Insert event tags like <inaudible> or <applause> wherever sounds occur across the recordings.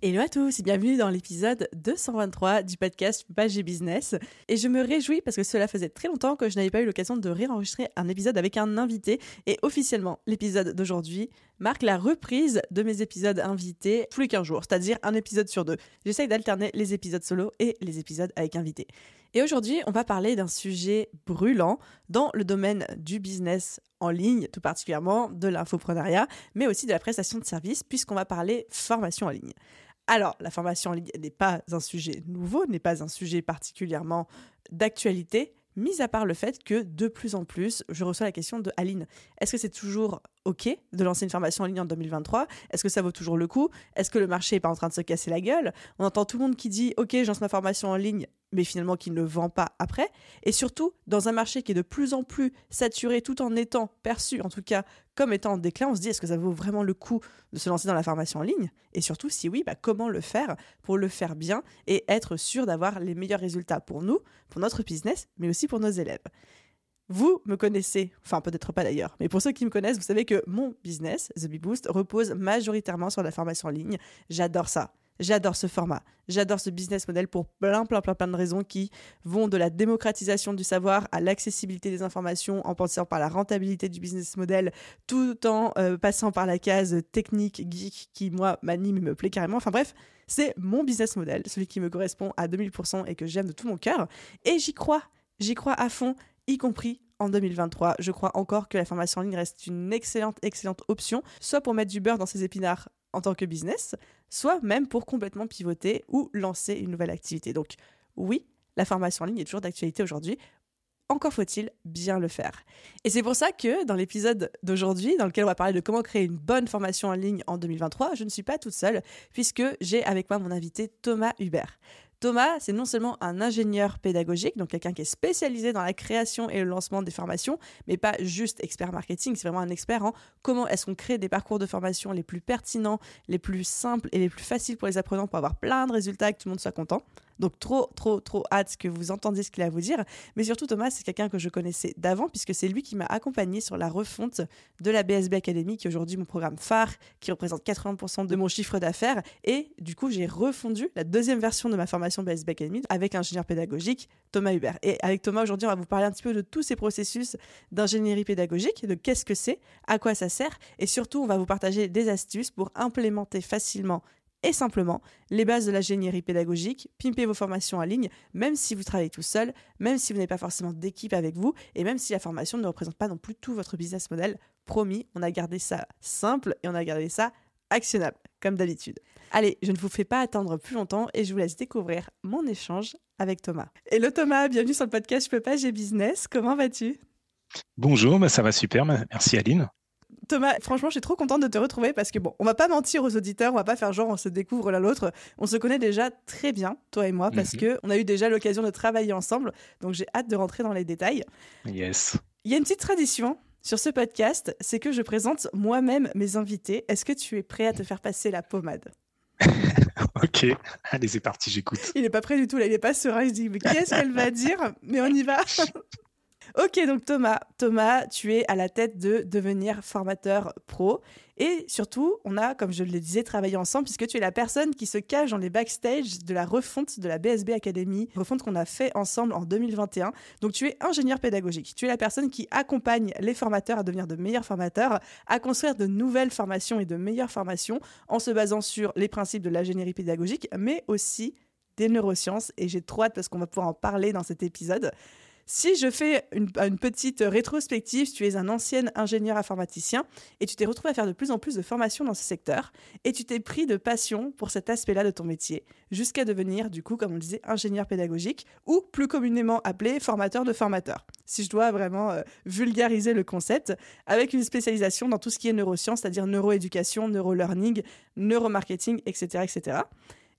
Hello à tous et bienvenue dans l'épisode 223 du podcast Page Business. Et je me réjouis parce que cela faisait très longtemps que je n'avais pas eu l'occasion de réenregistrer un épisode avec un invité. Et officiellement, l'épisode d'aujourd'hui marque la reprise de mes épisodes invités tous les 15 jours, c'est-à-dire un épisode sur deux. J'essaye d'alterner les épisodes solo et les épisodes avec invités. Et aujourd'hui, on va parler d'un sujet brûlant dans le domaine du business en ligne, tout particulièrement de l'infoprenariat, mais aussi de la prestation de services, puisqu'on va parler formation en ligne. Alors, la formation en ligne n'est pas un sujet nouveau, n'est pas un sujet particulièrement d'actualité, mis à part le fait que de plus en plus, je reçois la question de Aline, est-ce que c'est toujours OK de lancer une formation en ligne en 2023 Est-ce que ça vaut toujours le coup? Est-ce que le marché n'est pas en train de se casser la gueule? On entend tout le monde qui dit OK, je lance ma formation en ligne, mais finalement qui ne vend pas après. Et surtout, dans un marché qui est de plus en plus saturé, tout en étant perçu, en tout cas, comme étant en déclin, on se dit est-ce que ça vaut vraiment le coup de se lancer dans la formation en ligne? Et surtout, si oui, bah, comment le faire pour le faire bien et être sûr d'avoir les meilleurs résultats pour nous, pour notre business, mais aussi pour nos élèves? Vous me connaissez, enfin peut-être pas d'ailleurs, mais pour ceux qui me connaissent, vous savez que mon business, The Bee Boost, repose majoritairement sur la formation en ligne. J'adore ça. J'adore ce format. J'adore ce business model pour plein, plein, plein, plein de raisons qui vont de la démocratisation du savoir à l'accessibilité des informations en passant par la rentabilité du business model, tout en euh, passant par la case technique, geek, qui, moi, m'anime et me plaît carrément. Enfin bref, c'est mon business model, celui qui me correspond à 2000% et que j'aime de tout mon cœur. Et j'y crois. J'y crois à fond, y compris en 2023. Je crois encore que la formation en ligne reste une excellente, excellente option, soit pour mettre du beurre dans ses épinards en tant que business, soit même pour complètement pivoter ou lancer une nouvelle activité. Donc oui, la formation en ligne est toujours d'actualité aujourd'hui. Encore faut-il bien le faire. Et c'est pour ça que dans l'épisode d'aujourd'hui, dans lequel on va parler de comment créer une bonne formation en ligne en 2023, je ne suis pas toute seule, puisque j'ai avec moi mon invité Thomas Hubert. Thomas, c'est non seulement un ingénieur pédagogique, donc quelqu'un qui est spécialisé dans la création et le lancement des formations, mais pas juste expert marketing, c'est vraiment un expert en comment est-ce qu'on crée des parcours de formation les plus pertinents, les plus simples et les plus faciles pour les apprenants pour avoir plein de résultats et que tout le monde soit content. Donc trop, trop, trop hâte que vous entendiez ce qu'il a à vous dire. Mais surtout, Thomas, c'est quelqu'un que je connaissais d'avant, puisque c'est lui qui m'a accompagné sur la refonte de la BSB Academy, qui est aujourd'hui mon programme phare, qui représente 80% de mon chiffre d'affaires. Et du coup, j'ai refondu la deuxième version de ma formation BSB Academy avec l'ingénieur pédagogique Thomas Hubert. Et avec Thomas, aujourd'hui, on va vous parler un petit peu de tous ces processus d'ingénierie pédagogique, de qu'est-ce que c'est, à quoi ça sert, et surtout, on va vous partager des astuces pour implémenter facilement et simplement les bases de l'ingénierie pédagogique, pimper vos formations en ligne, même si vous travaillez tout seul, même si vous n'avez pas forcément d'équipe avec vous, et même si la formation ne représente pas non plus tout votre business model. Promis, on a gardé ça simple et on a gardé ça actionnable, comme d'habitude. Allez, je ne vous fais pas attendre plus longtemps et je vous laisse découvrir mon échange avec Thomas. Hello Thomas, bienvenue sur le podcast Je peux pas, j'ai business. Comment vas-tu? Bonjour, bah, ça va super, merci Aline. Thomas, franchement, je suis trop contente de te retrouver parce que bon, on va pas mentir aux auditeurs, on va pas faire genre on se découvre l'un l'autre. On se connaît déjà très bien, toi et moi, parce qu'on mhm. que on a eu déjà l'occasion de travailler ensemble. Donc j'ai hâte de rentrer dans les détails. Yes. Il y a une petite tradition sur ce podcast, c'est que je présente moi-même mes invités. Est-ce que tu es prêt à te faire passer la pommade? <laughs> Ok, allez, c'est parti, j'écoute. Il n'est pas prêt du tout, là, il n'est pas serein, il se dit, mais qu'est-ce qu'elle va dire? Mais on y va <laughs> Ok, donc Thomas, Thomas, tu es à la tête de devenir formateur pro. Et surtout, on a, comme je le disais, travaillé ensemble puisque tu es la personne qui se cache dans les backstage de la refonte de la BSB Academy, refonte qu'on a fait ensemble en 2021. Donc tu es ingénieur pédagogique. Tu es la personne qui accompagne les formateurs à devenir de meilleurs formateurs, à construire de nouvelles formations et de meilleures formations en se basant sur les principes de l'ingénierie pédagogique, mais aussi des neurosciences. Et j'ai trop hâte parce qu'on va pouvoir en parler dans cet épisode. Si je fais une, petite rétrospective, tu es un ancien ingénieur informaticien et tu t'es retrouvé à faire de plus en plus de formations dans ce secteur et tu t'es pris de passion pour cet aspect-là de ton métier jusqu'à devenir, du coup, comme on disait, ingénieur pédagogique ou plus communément appelé formateur de formateurs. Si je dois vraiment euh, vulgariser le concept, avec une spécialisation dans tout ce qui est neurosciences, c'est-à-dire neuroéducation, neurolearning, neuromarketing, etc., etc.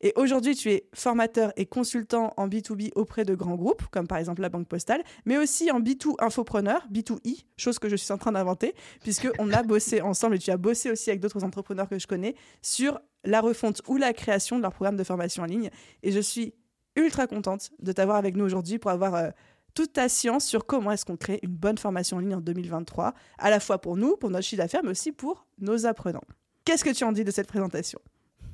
Et aujourd'hui, tu es formateur et consultant en B2B auprès de grands groupes, comme par exemple la Banque Postale, mais aussi en B2 infopreneur, B2I, chose que je suis en train d'inventer, puisqu'on a bossé <laughs> ensemble et tu as bossé aussi avec d'autres entrepreneurs que je connais sur la refonte ou la création de leur programme de formation en ligne. Et je suis ultra contente de t'avoir avec nous aujourd'hui pour avoir euh, toute ta science sur comment est-ce qu'on crée une bonne formation en ligne en 2023, à la fois pour nous, pour notre chiffre d'affaires, mais aussi pour nos apprenants. Qu'est-ce que tu en dis de cette présentation?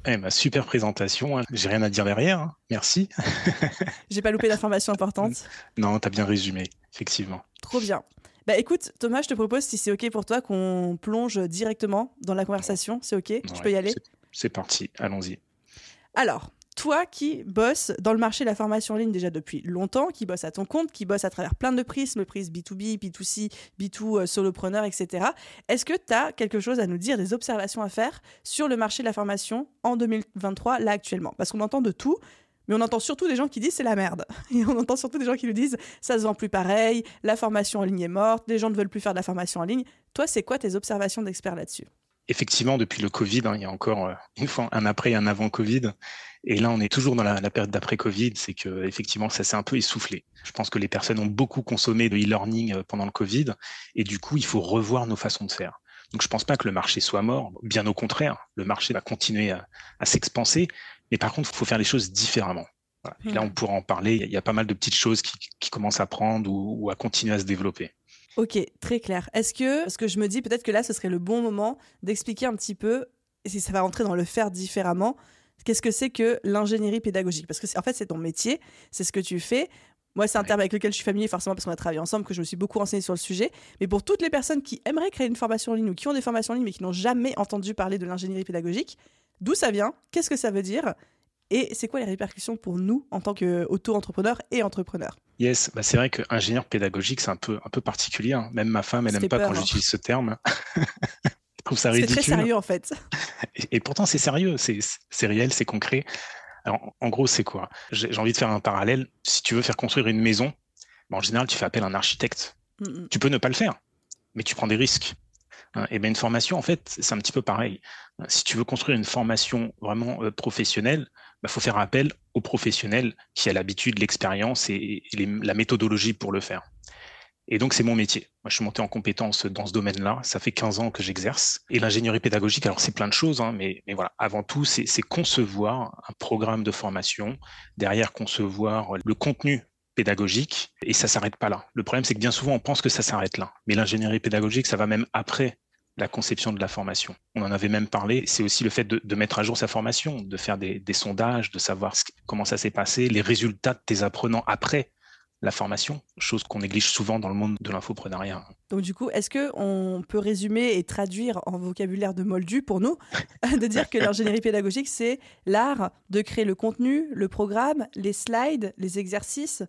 Eh, ma super présentation, hein. j'ai rien à dire derrière, hein. merci. <laughs> j'ai pas loupé d'informations importantes <laughs> Non, t'as bien résumé, effectivement. Trop bien. Bah écoute, Thomas, je te propose, si c'est OK pour toi, qu'on plonge directement dans la conversation. C'est OK? Je peux y aller? C'est parti, allons-y. Alors, toi qui bosses dans le marché de la formation en ligne déjà depuis longtemps, qui bosse à ton compte, qui bosse à travers plein de prismes, le prisme B2B, B2C, B2 solopreneur, etc. Est-ce que tu as quelque chose à nous dire, des observations à faire sur le marché de la formation en 2023, là actuellement? Parce qu'on entend de tout, mais on entend surtout des gens qui disent c'est la merde. <laughs> Et on entend surtout des gens qui nous disent ça se vend plus pareil, la formation en ligne est morte, les gens ne veulent plus faire de la formation en ligne. Toi, c'est quoi tes observations d'experts là-dessus? Effectivement, depuis le Covid, hein, il y a encore euh, une fois un après et un avant Covid. Et là, on est toujours dans la, la période d'après Covid, c'est que effectivement, ça s'est un peu essoufflé. Je pense que les personnes ont beaucoup consommé de e-learning euh, pendant le Covid, et du coup, il faut revoir nos façons de faire. Donc, je pense pas que le marché soit mort. Bien au contraire, le marché va continuer à, à s'expanser, mais par contre, il faut faire les choses différemment. Voilà. Et là, on pourra en parler. Il y a pas mal de petites choses qui, qui commencent à prendre ou, ou à continuer à se développer. Ok, très clair. Est-ce que, parce que je me dis peut-être que là, ce serait le bon moment d'expliquer un petit peu, et si ça va rentrer dans le faire différemment, qu'est-ce que c'est que l'ingénierie pédagogique? Parce que en fait, c'est ton métier, c'est ce que tu fais. Moi, c'est un terme avec lequel je suis familier, forcément, parce qu'on a travaillé ensemble, que je me suis beaucoup renseigné sur le sujet. Mais pour toutes les personnes qui aimeraient créer une formation en ligne ou qui ont des formations en ligne, mais qui n'ont jamais entendu parler de l'ingénierie pédagogique, d'où ça vient? Qu'est-ce que ça veut dire? Et c'est quoi les répercussions pour nous en tant qu'auto-entrepreneurs et entrepreneurs? Yes, bah c'est vrai qu'ingénieur pédagogique, c'est un peu, un peu particulier. Hein. Même ma femme, elle n'aime pas quand hein. j'utilise ce terme. <laughs> trouve ça ridicule. C'est très sérieux en fait. Et, pourtant c'est sérieux, c'est réel, c'est concret. Alors en gros c'est quoi? J'ai envie de faire un parallèle. Si tu veux faire construire une maison, en général tu fais appel à un architecte. Tu peux ne pas le faire, mais tu prends des risques. Hein, et bien une formation en fait c'est un petit peu pareil. Si tu veux construire une formation vraiment euh, professionnelle, bah, faut faire appel aux professionnels qui a l'habitude, l'expérience et, la méthodologie pour le faire. Et donc, c'est mon métier. Moi, je suis monté en compétence dans ce domaine-là. Ça fait 15 ans que j'exerce. Et l'ingénierie pédagogique, alors c'est plein de choses, hein, mais, mais voilà, avant tout, c'est concevoir un programme de formation, derrière concevoir le contenu pédagogique, et ça s'arrête pas là. Le problème, c'est que bien souvent, on pense que ça s'arrête là. Mais l'ingénierie pédagogique, ça va même après la conception de la formation. On en avait même parlé, c'est aussi le fait de, mettre à jour sa formation, de faire des, sondages, de savoir comment ça s'est passé, les résultats de tes apprenants après la formation, chose qu'on néglige souvent dans le monde de l'infoprenariat. Donc du coup, est-ce que on peut résumer et traduire en vocabulaire de Moldu pour nous, <laughs> de dire que l'ingénierie pédagogique, c'est l'art de créer le contenu, le programme, les slides, les exercices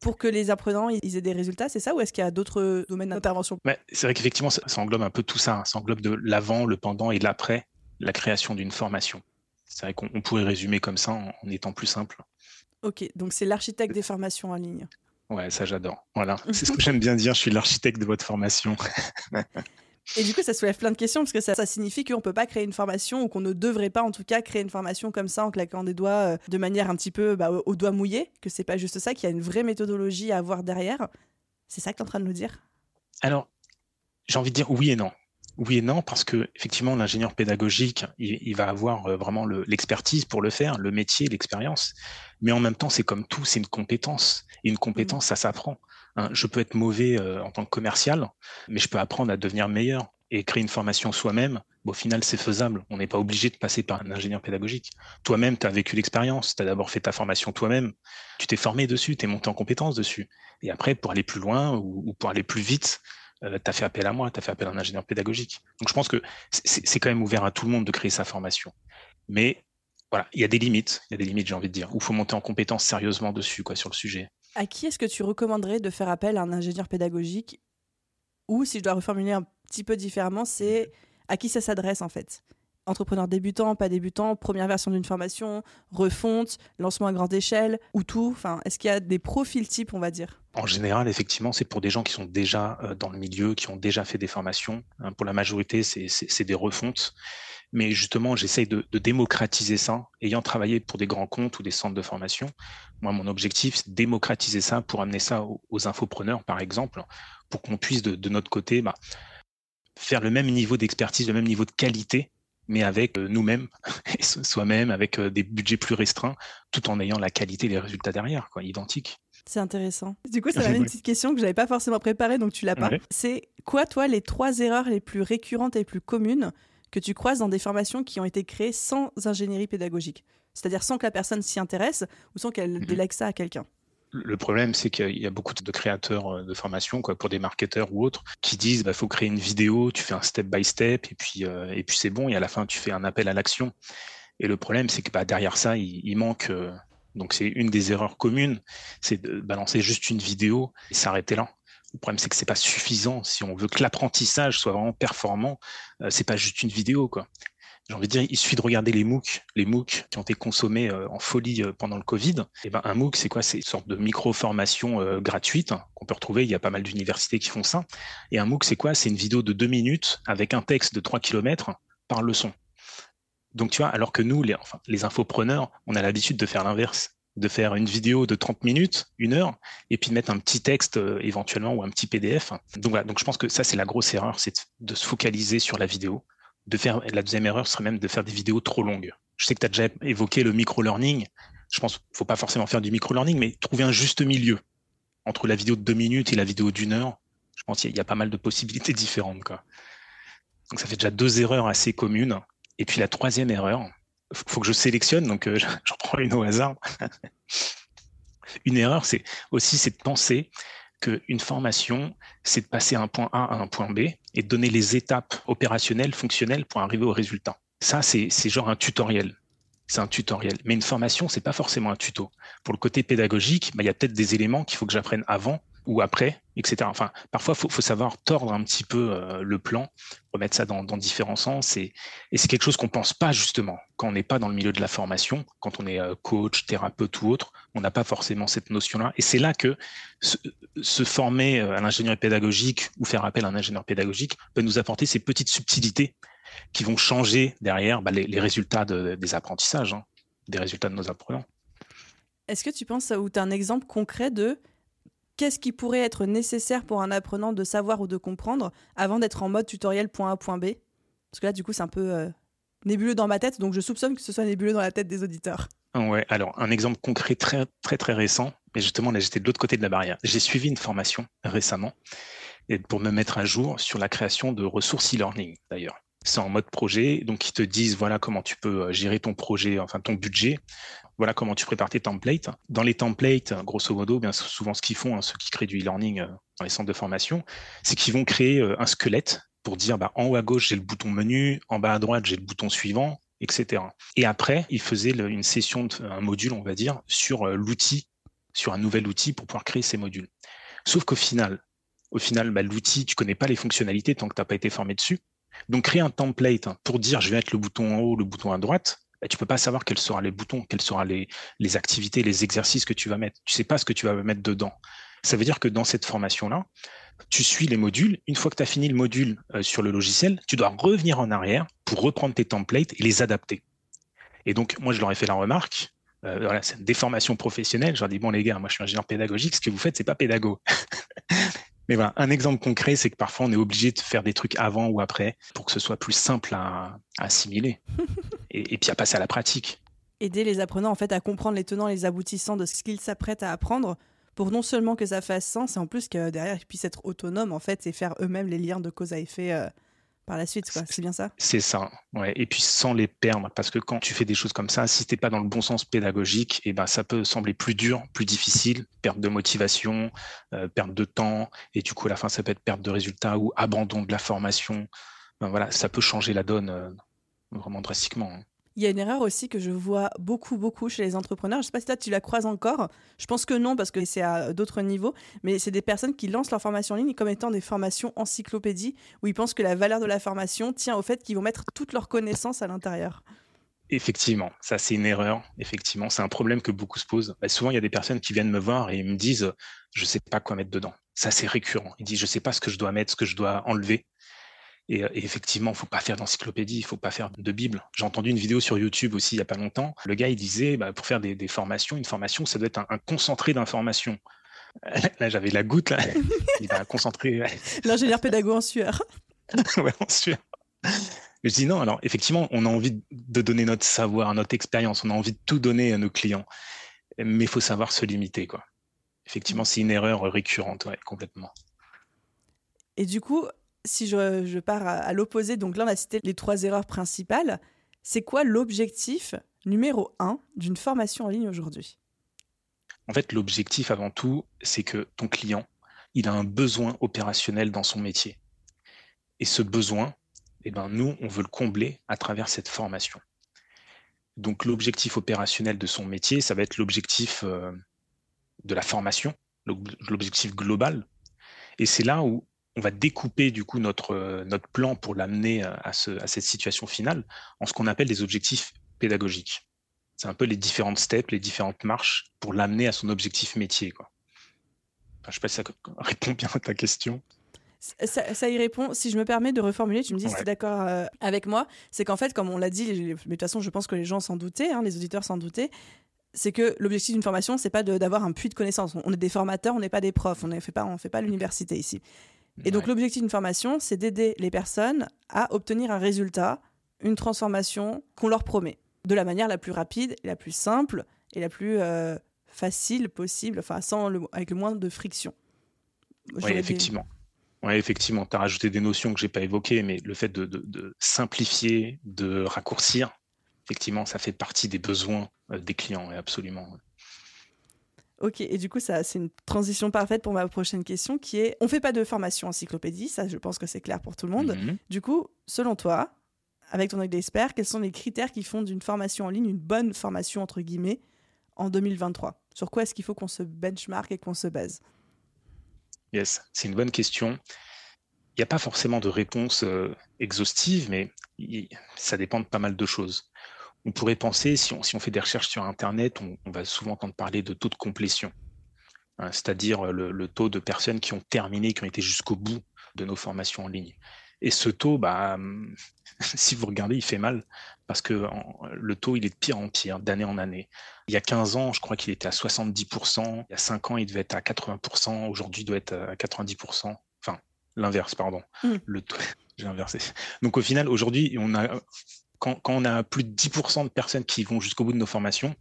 pour que les apprenants ils aient des résultats, c'est ça ou est-ce qu'il y a d'autres domaines d'intervention? C'est vrai qu'effectivement, ça, englobe un peu tout ça. Ça englobe de l'avant, le pendant et l'après, la création d'une formation. C'est vrai qu'on pourrait résumer comme ça en étant plus simple. Ok, donc c'est l'architecte des formations en ligne. Ouais, ça j'adore. Voilà, <laughs> c'est ce que j'aime bien dire, je suis l'architecte de votre formation. <laughs> Et du coup, ça soulève plein de questions parce que ça, signifie qu'on ne peut pas créer une formation ou qu'on ne devrait pas, en tout cas, créer une formation comme ça en claquant des doigts euh, de manière un petit peu bah, au doigt mouillé, que c'est pas juste ça, qu'il y a une vraie méthodologie à avoir derrière. C'est ça que tu es en train de nous dire? Alors, j'ai envie de dire oui et non. Oui et non, parce que effectivement, l'ingénieur pédagogique, il, va avoir euh, vraiment l'expertise pour le faire, le métier, l'expérience. Mais en même temps, c'est comme tout, c'est une compétence. Et une compétence, mmh. ça s'apprend. Hein, je peux être mauvais euh, en tant que commercial, mais je peux apprendre à devenir meilleur et créer une formation soi-même. au final, c'est faisable. On n'est pas obligé de passer par un ingénieur pédagogique. Toi-même, tu as vécu l'expérience. Tu as d'abord fait ta formation toi-même. Tu t'es formé dessus, tu es monté en compétence dessus. Et après, pour aller plus loin ou, ou pour aller plus vite, euh, tu as fait appel à moi, tu as fait appel à un ingénieur pédagogique. Donc je pense que c'est quand même ouvert à tout le monde de créer sa formation. Mais voilà, il y a des limites, il y a des limites, j'ai envie de dire, où il faut monter en compétence sérieusement dessus, quoi, sur le sujet. À qui est-ce que tu recommanderais de faire appel à un ingénieur pédagogique Ou, si je dois reformuler un petit peu différemment, c'est à qui ça s'adresse en fait? Entrepreneur débutant, pas débutant, première version d'une formation, refonte, lancement à grande échelle, ou tout? Enfin, Est-ce qu'il y a des profils types, on va dire? En général, effectivement, c'est pour des gens qui sont déjà euh, dans le milieu, qui ont déjà fait des formations. Hein, pour la majorité, c'est des refontes. Mais justement, j'essaye de, démocratiser ça, ayant travaillé pour des grands comptes ou des centres de formation. Moi, mon objectif, c'est de démocratiser ça pour amener ça aux, infopreneurs, par exemple, pour qu'on puisse, de, notre côté, bah, faire le même niveau d'expertise, le même niveau de qualité mais avec euh, nous-mêmes, <laughs> soi-même, avec euh, des budgets plus restreints, tout en ayant la qualité et les résultats derrière, quoi, identiques. C'est intéressant. Du coup, ça m'amène une petite question que je n'avais pas forcément préparée, donc tu l'as pas. C'est quoi, toi, les trois erreurs les plus récurrentes et les plus communes que tu croises dans des formations qui ont été créées sans ingénierie pédagogique C'est-à-dire sans que la personne s'y intéresse ou sans qu'elle mhm. délègue ça à quelqu'un le problème, c'est qu'il y a beaucoup de créateurs euh, de formation, quoi, pour des marketeurs ou autres, qui disent, bah, faut créer une vidéo, tu fais un step by step, et puis, euh, et puis c'est bon, et à la fin, tu fais un appel à l'action. Et le problème, c'est que bah, derrière ça, il, manque. Euh, donc, c'est une des erreurs communes, c'est de balancer juste une vidéo et s'arrêter là. Le problème, c'est que c'est pas suffisant. Si on veut que l'apprentissage soit vraiment performant, c'est pas juste une vidéo, quoi j'ai envie de dire, il suffit de regarder les MOOC, les MOOC qui ont été consommés euh, en folie euh, pendant le Covid. Et eh ben, un MOOC, c'est quoi? C'est une sorte de micro-formation euh, gratuite hein, qu'on peut retrouver. Il y a pas mal d'universités qui font ça. Et un MOOC, c'est quoi? C'est une vidéo de deux minutes avec un texte de 3 km par leçon. Donc, tu vois, alors que nous, les, enfin, les infopreneurs, on a l'habitude de faire l'inverse de faire une vidéo de 30 minutes, une heure, et puis de mettre un petit texte éventuellement ou un petit PDF. Donc voilà, donc je pense que ça c'est la grosse erreur, c'est de se focaliser sur la vidéo, de faire, la deuxième erreur serait même de faire des vidéos trop longues. Je sais que tu as déjà évoqué le micro-learning. Je pense qu'il ne faut pas forcément faire du micro-learning, mais trouver un juste milieu entre la vidéo de deux minutes et la vidéo d'une heure. Je pense qu'il y, a pas mal de possibilités différentes. Quoi. Donc ça fait déjà deux erreurs assez communes. Et puis la troisième erreur, faut que je sélectionne, donc euh, <laughs> j'en prends une au hasard. <laughs> une erreur, c'est aussi c'est de penser qu'une formation, c'est de passer un point A à un point B et de donner les étapes opérationnelles, fonctionnelles pour arriver au résultat. Ça, c'est genre un tutoriel. C'est un tutoriel. Mais une formation, c'est pas forcément un tuto. Pour le côté pédagogique, bah, il y a peut-être des éléments qu'il faut que j'apprenne avant ou après, etc. Enfin, parfois, il faut, savoir tordre un petit peu euh, le plan, remettre ça dans, différents sens. Et, c'est quelque chose qu'on pense pas justement quand on n'est pas dans le milieu de la formation, quand on est euh, coach, thérapeute ou autre, on n'a pas forcément cette notion-là. Et c'est là que se, former euh, à l'ingénierie pédagogique ou faire appel à un ingénieur pédagogique peut nous apporter ces petites subtilités qui vont changer derrière bah, les, résultats des apprentissages, hein, des résultats de nos apprenants. Est-ce que tu penses, ou tu as un exemple concret de qu'est-ce qui pourrait être nécessaire pour un apprenant de savoir ou de comprendre avant d'être en mode tutoriel point A, point B? Parce que là, du coup, c'est un peu euh, nébuleux dans ma tête, donc je soupçonne que ce soit nébuleux dans la tête des auditeurs. Ouais, alors un exemple concret très très très récent, mais justement là j'étais de l'autre côté de la barrière. J'ai suivi une formation récemment pour me mettre à jour sur la création de ressources e-learning d'ailleurs. C'est en mode projet, donc ils te disent voilà comment tu peux euh, gérer ton projet, enfin ton budget, voilà comment tu prépares tes templates. Dans les templates, grosso modo, bien souvent ce qu'ils font, hein, ceux qui créent du e-learning euh, dans les centres de formation, c'est qu'ils vont créer euh, un squelette pour dire bah, en haut à gauche j'ai le bouton menu, en bas à droite j'ai le bouton suivant, etc. Et après, ils faisaient une session, un module, on va dire, sur euh, l'outil, sur un nouvel outil pour pouvoir créer ces modules. Sauf qu'au final, au final, bah, l'outil, tu connais pas les fonctionnalités tant que tu n'as pas été formé dessus. Donc créer un template pour dire je vais mettre le bouton en haut, le bouton à droite, bah, tu peux pas savoir quels seront les boutons, quelles seront les, activités, les exercices que tu vas mettre. Tu sais pas ce que tu vas mettre dedans. Ça veut dire que dans cette formation-là, tu suis les modules. Une fois que tu as fini le module euh, sur le logiciel, tu dois revenir en arrière pour reprendre tes templates et les adapter. Et donc, moi, je leur ai fait la remarque. Euh, voilà, c'est une déformation professionnelle. Je leur ai dit, bon, les gars, moi, je suis ingénieur pédagogique. Ce que vous faites, c'est pas pédago. <laughs> Mais voilà, un exemple concret, c'est que parfois on est obligé de faire des trucs avant ou après pour que ce soit plus simple à, assimiler <laughs> et, puis à passer à la pratique. Aider les apprenants en fait à comprendre les tenants et les aboutissants de ce qu'ils s'apprêtent à apprendre pour non seulement que ça fasse sens, et en plus que derrière ils puissent être autonomes en fait et faire eux-mêmes les liens de cause à effet euh, par la suite, C'est bien ça? C'est ça, ouais. Et puis sans les perdre, parce que quand tu fais des choses comme ça, si t'es pas dans le bon sens pédagogique, et eh ben ça peut sembler plus dur, plus difficile, perte de motivation, euh, perte de temps, et du coup à la fin ça peut être perte de résultats ou abandon de la formation. Ben voilà, ça peut changer la donne euh, vraiment drastiquement. Hein. Il y a une erreur aussi que je vois beaucoup, beaucoup chez les entrepreneurs. Je ne sais pas si toi, tu la croises encore. Je pense que non, parce que c'est à d'autres niveaux. Mais c'est des personnes qui lancent leur formation en ligne comme étant des formations encyclopédie, où ils pensent que la valeur de la formation tient au fait qu'ils vont mettre toutes leurs connaissances à l'intérieur. Effectivement, ça c'est une erreur. Effectivement, c'est un problème que beaucoup se posent. Bah, souvent, il y a des personnes qui viennent me voir et me disent, je ne sais pas quoi mettre dedans. Ça c'est récurrent. Ils disent, je ne sais pas ce que je dois mettre, ce que je dois enlever. Et, effectivement, il faut pas faire d'encyclopédie, il faut pas faire de Bible. J'ai entendu une vidéo sur YouTube aussi il y a pas longtemps. Le gars, il disait, bah, pour faire des, formations, une formation, ça doit être un, concentré d'informations. <laughs> Là, j'avais la goutte, là. <laughs> Il va concentrer. L'ingénieur pédago en sueur. <laughs> ouais, en sueur. Je dis non, alors effectivement, on a envie de donner notre savoir, notre expérience, on a envie de tout donner à nos clients, mais il faut savoir se limiter. Quoi. Effectivement, c'est une erreur récurrente, ouais, complètement. Et du coup, si je, pars à, l'opposé, donc là on a cité les trois erreurs principales, c'est quoi l'objectif numéro un d'une formation en ligne aujourd'hui? En fait, l'objectif avant tout, c'est que ton client, il a un besoin opérationnel dans son métier. Et ce besoin, eh ben, nous, on veut le combler à travers cette formation. Donc l'objectif opérationnel de son métier, ça va être l'objectif euh, de la formation, l'objectif global. Et c'est là où on va découper du coup notre, euh, notre plan pour l'amener à, à, cette situation finale en ce qu'on appelle des objectifs pédagogiques. C'est un peu les différentes steps, les différentes marches pour l'amener à son objectif métier. Quoi. je ne sais pas si ça <laughs> répond bien à ta question. Ça, y répond. Si je me permets de reformuler, tu me dis si tu es d'accord euh, avec moi, c'est qu'en fait, comme on l'a dit, mais de toute façon, je pense que les gens s'en doutaient, hein, les auditeurs s'en doutaient, c'est que l'objectif d'une formation, c'est pas d'avoir un puits de connaissances. On est des formateurs, on n'est pas des profs, on ne fait pas, fait pas l'université ici. Et donc l'objectif d'une formation, c'est d'aider les personnes à obtenir un résultat, une transformation qu'on leur promet, de la manière la plus rapide, la plus simple et la plus euh, facile possible, enfin sans avec le moins de friction. Oui, effectivement. Oui, effectivement, tu as rajouté des notions que je n'ai pas évoquées, mais le fait de, simplifier, de raccourcir, effectivement, ça fait partie des besoins euh, des clients, absolument. Ok, et du coup, ça, c'est une transition parfaite pour ma prochaine question qui est on fait pas de formation encyclopédie, ça, je pense que c'est clair pour tout le monde. Mhm. Du coup, selon toi, avec ton œil d'expert, quels sont les critères qui font d'une formation en ligne une bonne formation, entre guillemets, en 2023 Sur quoi est-ce qu'il faut qu'on se benchmark et qu'on se base? Yes, c'est une bonne question. Il n'y a pas forcément de réponse euh, exhaustive, mais ça dépend de pas mal de choses on pourrait penser, si on, fait des recherches sur Internet, on, va souvent entendre parler de taux de complétion, hein, c'est-à-dire le, taux de personnes qui ont terminé, qui ont été jusqu'au bout de nos formations en ligne. Et ce taux, bah, <laughs> si vous regardez, il fait mal parce que le taux, il est de pire en pire, d'année en année. Il y a 15 ans, je crois qu'il était à 70%. Il y a 5 ans, il devait être à 80%. Aujourd'hui, il doit être à 90%. Enfin, l'inverse, pardon. Mmh. Le taux, <laughs> j'ai inversé. Donc, au final, aujourd'hui, on a quand, on a plus de 10% de personnes qui vont jusqu'au bout de nos formations,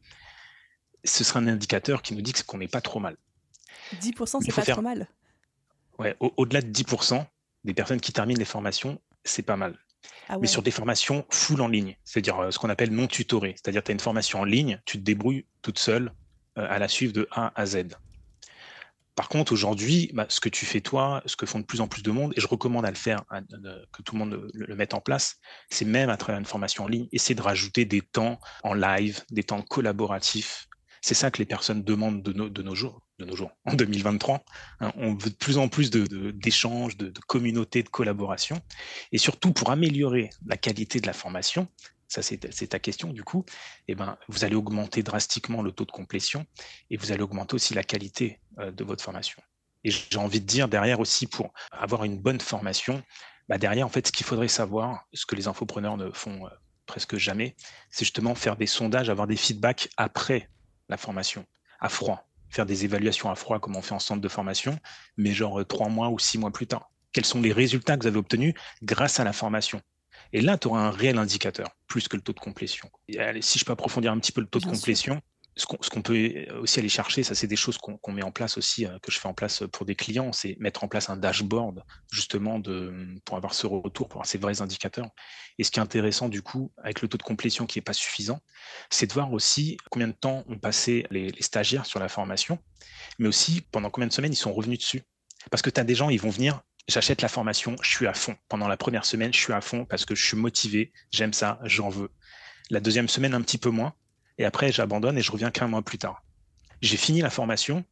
ce sera un indicateur qui nous dit qu'on n'est pas trop mal. 10%, c'est pas trop mal. Ouais, au-delà de 10% des personnes qui terminent les formations, c'est pas mal. Ah Mais sur des formations full en ligne, c'est-à-dire euh, ce qu'on appelle non tutorées, c'est-à-dire tu as une formation en ligne, tu te débrouilles toute seule euh, à la suivre de A à Z. Par contre, aujourd'hui, bah, ce que tu fais toi, ce que font de plus en plus de monde, et je recommande à le faire, que tout le monde le, mette en place, c'est même à travers une formation en ligne, essayer de rajouter des temps en live, des temps collaboratifs. C'est ça que les personnes demandent de, nos jours, de nos jours, en 2023. Hein. on veut de plus en plus d'échanges, de, communautés, de collaboration, et surtout pour améliorer la qualité de la formation, ça c'est ta question du coup, eh ben, vous allez augmenter drastiquement le taux de complétion et vous allez augmenter aussi la qualité euh, de votre formation. Et j'ai envie de dire derrière aussi pour avoir une bonne formation, bah derrière en fait ce qu'il faudrait savoir, ce que les infopreneurs ne font euh, presque jamais, c'est justement faire des sondages, avoir des feedbacks après la formation, à froid, faire des évaluations à froid comme on fait en centre de formation, mais genre euh, trois mois ou six mois plus tard. Quels sont les résultats que vous avez obtenus grâce à la formation? Et là, tu auras un réel indicateur, plus que le taux de complétion. si je peux approfondir un petit peu le taux de complétion, ce qu'on peut aussi aller chercher, ça c'est des choses qu'on met en place aussi, euh, que je fais en place pour des clients, c'est mettre en place un dashboard justement de, pour avoir ce retour, pour avoir ces vrais indicateurs. Et ce qui est intéressant du coup, avec le taux de complétion qui n'est pas suffisant, c'est de voir aussi combien de temps ont passé les, les stagiaires sur la formation, mais aussi pendant combien de semaines ils sont revenus dessus. Parce que tu as des gens, ils vont venir, j'achète la formation, je suis à fond. Pendant la première semaine, je suis à fond parce que je suis motivé, j'aime ça, j'en veux. la deuxième semaine un petit peu moins, et après j'abandonne et je reviens qu'un mois plus tard. J'ai fini la formation,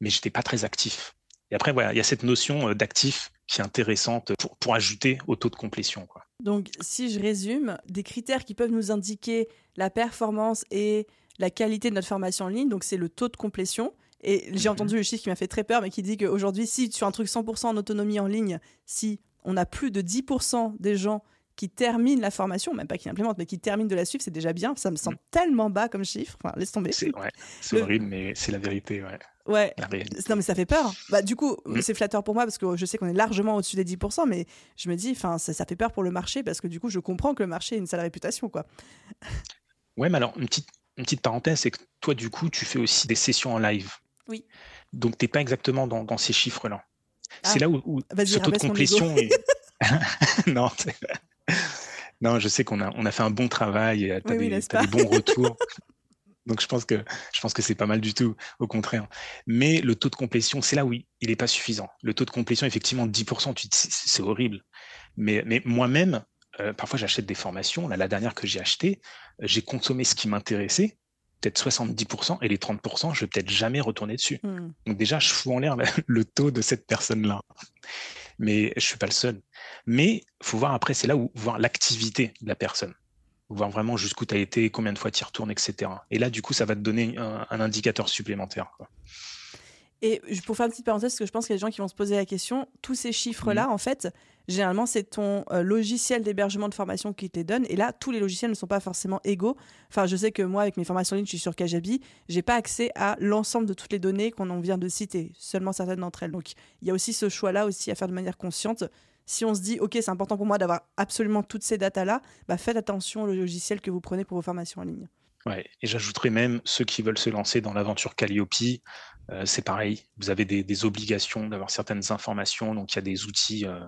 mais j'étais pas très actif. Et après, voilà, il y a cette notion euh, d'actif qui est intéressante pour, ajouter au taux de complétion. Donc, si je résume, des critères qui peuvent nous indiquer la performance et la qualité de notre formation en ligne, c'est le taux de complétion. Et j'ai mhm. entendu le chiffre qui m'a fait très peur, mais qui dit qu'aujourd'hui, si sur un truc 100% en autonomie en ligne, si on a plus de 10% des gens qui terminent la formation, même pas qui l'implémentent, mais qui terminent de la suivre, c'est déjà bien. Ça me semble mm. tellement bas comme chiffre. Enfin, laisse tomber. C'est <laughs> horrible, mais c'est la vérité. Ouais. Ouais. Non, mais ça fait peur. Bah, du coup, mm. c'est flatteur pour moi parce que je sais qu'on est largement au-dessus des 10%, mais je me dis, enfin, ça, ça, fait peur pour le marché parce que du coup, je comprends que le marché a une sale réputation, quoi. Ouais, mais alors, une petite, une petite parenthèse, c'est que toi, du coup, tu fais aussi des sessions en live. Oui. Donc, tu n'es pas exactement dans, dans ces chiffres-là. c'est ah. là où, où ce taux de complétion est... <laughs> non, non, je sais qu'on a, on a fait un bon travail et tu as, des, bons <laughs> retours. Donc je pense que je pense que c'est pas mal du tout, au contraire. Mais le taux de complétion, c'est là où il n'est pas suffisant. Le taux de complétion, effectivement, 10%, c'est horrible. Mais, mais moi-même, euh, parfois j'achète des formations. Là, la dernière que j'ai achetée, euh, j'ai consommé ce qui m'intéressait, peut-être 70%, et les 30%, je vais peut-être jamais retourner dessus. Hmm. Donc déjà, je fous en l'air <laughs> le taux de cette personne-là mais je suis pas le seul. Mais faut voir après, c'est là où voir l'activité de la personne, voir vraiment jusqu'où tu as été, combien de fois tu y retournes, etc. Et là, du coup, ça va te donner un, indicateur supplémentaire. Et pour faire une petite parenthèse, parce que je pense qu'il y a des gens qui vont se poser la question, tous ces chiffres-là, mmh. en fait, généralement, c'est ton euh, logiciel d'hébergement de formation qui te les donne. Et là, tous les logiciels ne sont pas forcément égaux. Enfin, je sais que moi, avec mes formations en ligne, je suis sur Kajabi, j'ai pas accès à l'ensemble de toutes les données qu'on vient de citer, seulement certaines d'entre elles. Donc, il y a aussi ce choix-là aussi à faire de manière consciente. Si on se dit, OK, c'est important pour moi d'avoir absolument toutes ces datas-là, bah, faites attention au logiciel que vous prenez pour vos formations en ligne. Ouais, et j'ajouterais même ceux qui veulent se lancer dans l'aventure Calliope, euh, c'est pareil, vous avez des, obligations d'avoir certaines informations, donc il y a des outils euh,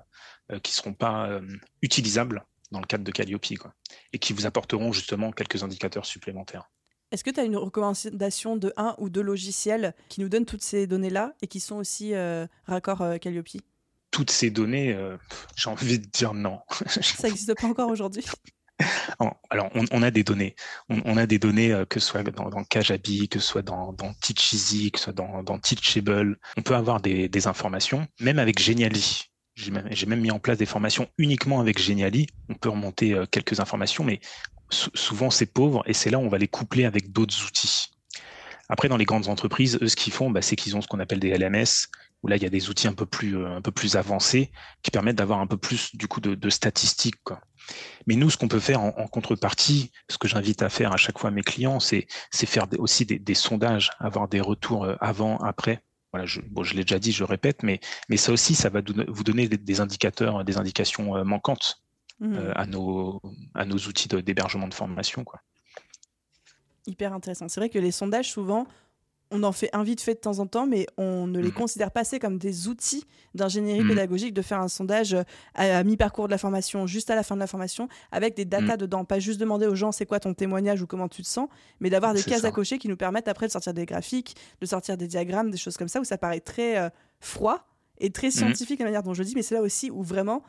euh, qui ne seront pas utilisables dans le cadre de Calliope, quoi, et qui vous apporteront justement quelques indicateurs supplémentaires. Est-ce que tu as une recommandation de un ou deux logiciels qui nous donnent toutes ces données-là et qui sont aussi raccords Calliope? Toutes ces données, j'ai envie de dire non. Ça n'existe pas encore aujourd'hui? <laughs> alors, on, a des données. On, a des données, euh, que ce soit dans, dans Kajabi, que ce soit dans, dans Teacheasy, que ce soit dans, dans Teachable. On peut avoir des, informations, même avec Geniali. J'ai même, mis en place des formations uniquement avec Geniali. On peut remonter euh, quelques informations, mais souvent c'est pauvre et c'est là où on va les coupler avec d'autres outils. Après, dans les grandes entreprises, eux, ce qu'ils font, bah, c'est qu'ils ont ce qu'on appelle des LMS, où là, il y a des outils un peu plus, euh, un peu plus avancés qui permettent d'avoir un peu plus du coup de, de statistiques. Quoi. Mais nous, ce qu'on peut faire en, contrepartie, ce que j'invite à faire à chaque fois à mes clients, c'est faire aussi des, sondages, avoir des retours euh, avant, après. Voilà, je, bon, je l'ai déjà dit, je répète, mais, mais ça aussi, ça va vous donner des, indicateurs, des indications euh, manquantes mmh. euh, à, nos, à nos outils d'hébergement de, formation. Quoi. Hyper intéressant. C'est vrai que les sondages, souvent, on en fait un vite fait de temps en temps, mais on ne les mhm. considère pas assez comme des outils d'ingénierie mhm. pédagogique de faire un sondage à, mi-parcours de la formation, juste à la fin de la formation, avec des datas mhm. dedans. Pas juste demander aux gens c'est quoi ton témoignage ou comment tu te sens, mais d'avoir des cases à cocher qui nous permettent après de sortir des graphiques, de sortir des diagrammes, des choses comme ça, où ça paraît très euh, froid et très scientifique la manière dont je dis, mais c'est là aussi où vraiment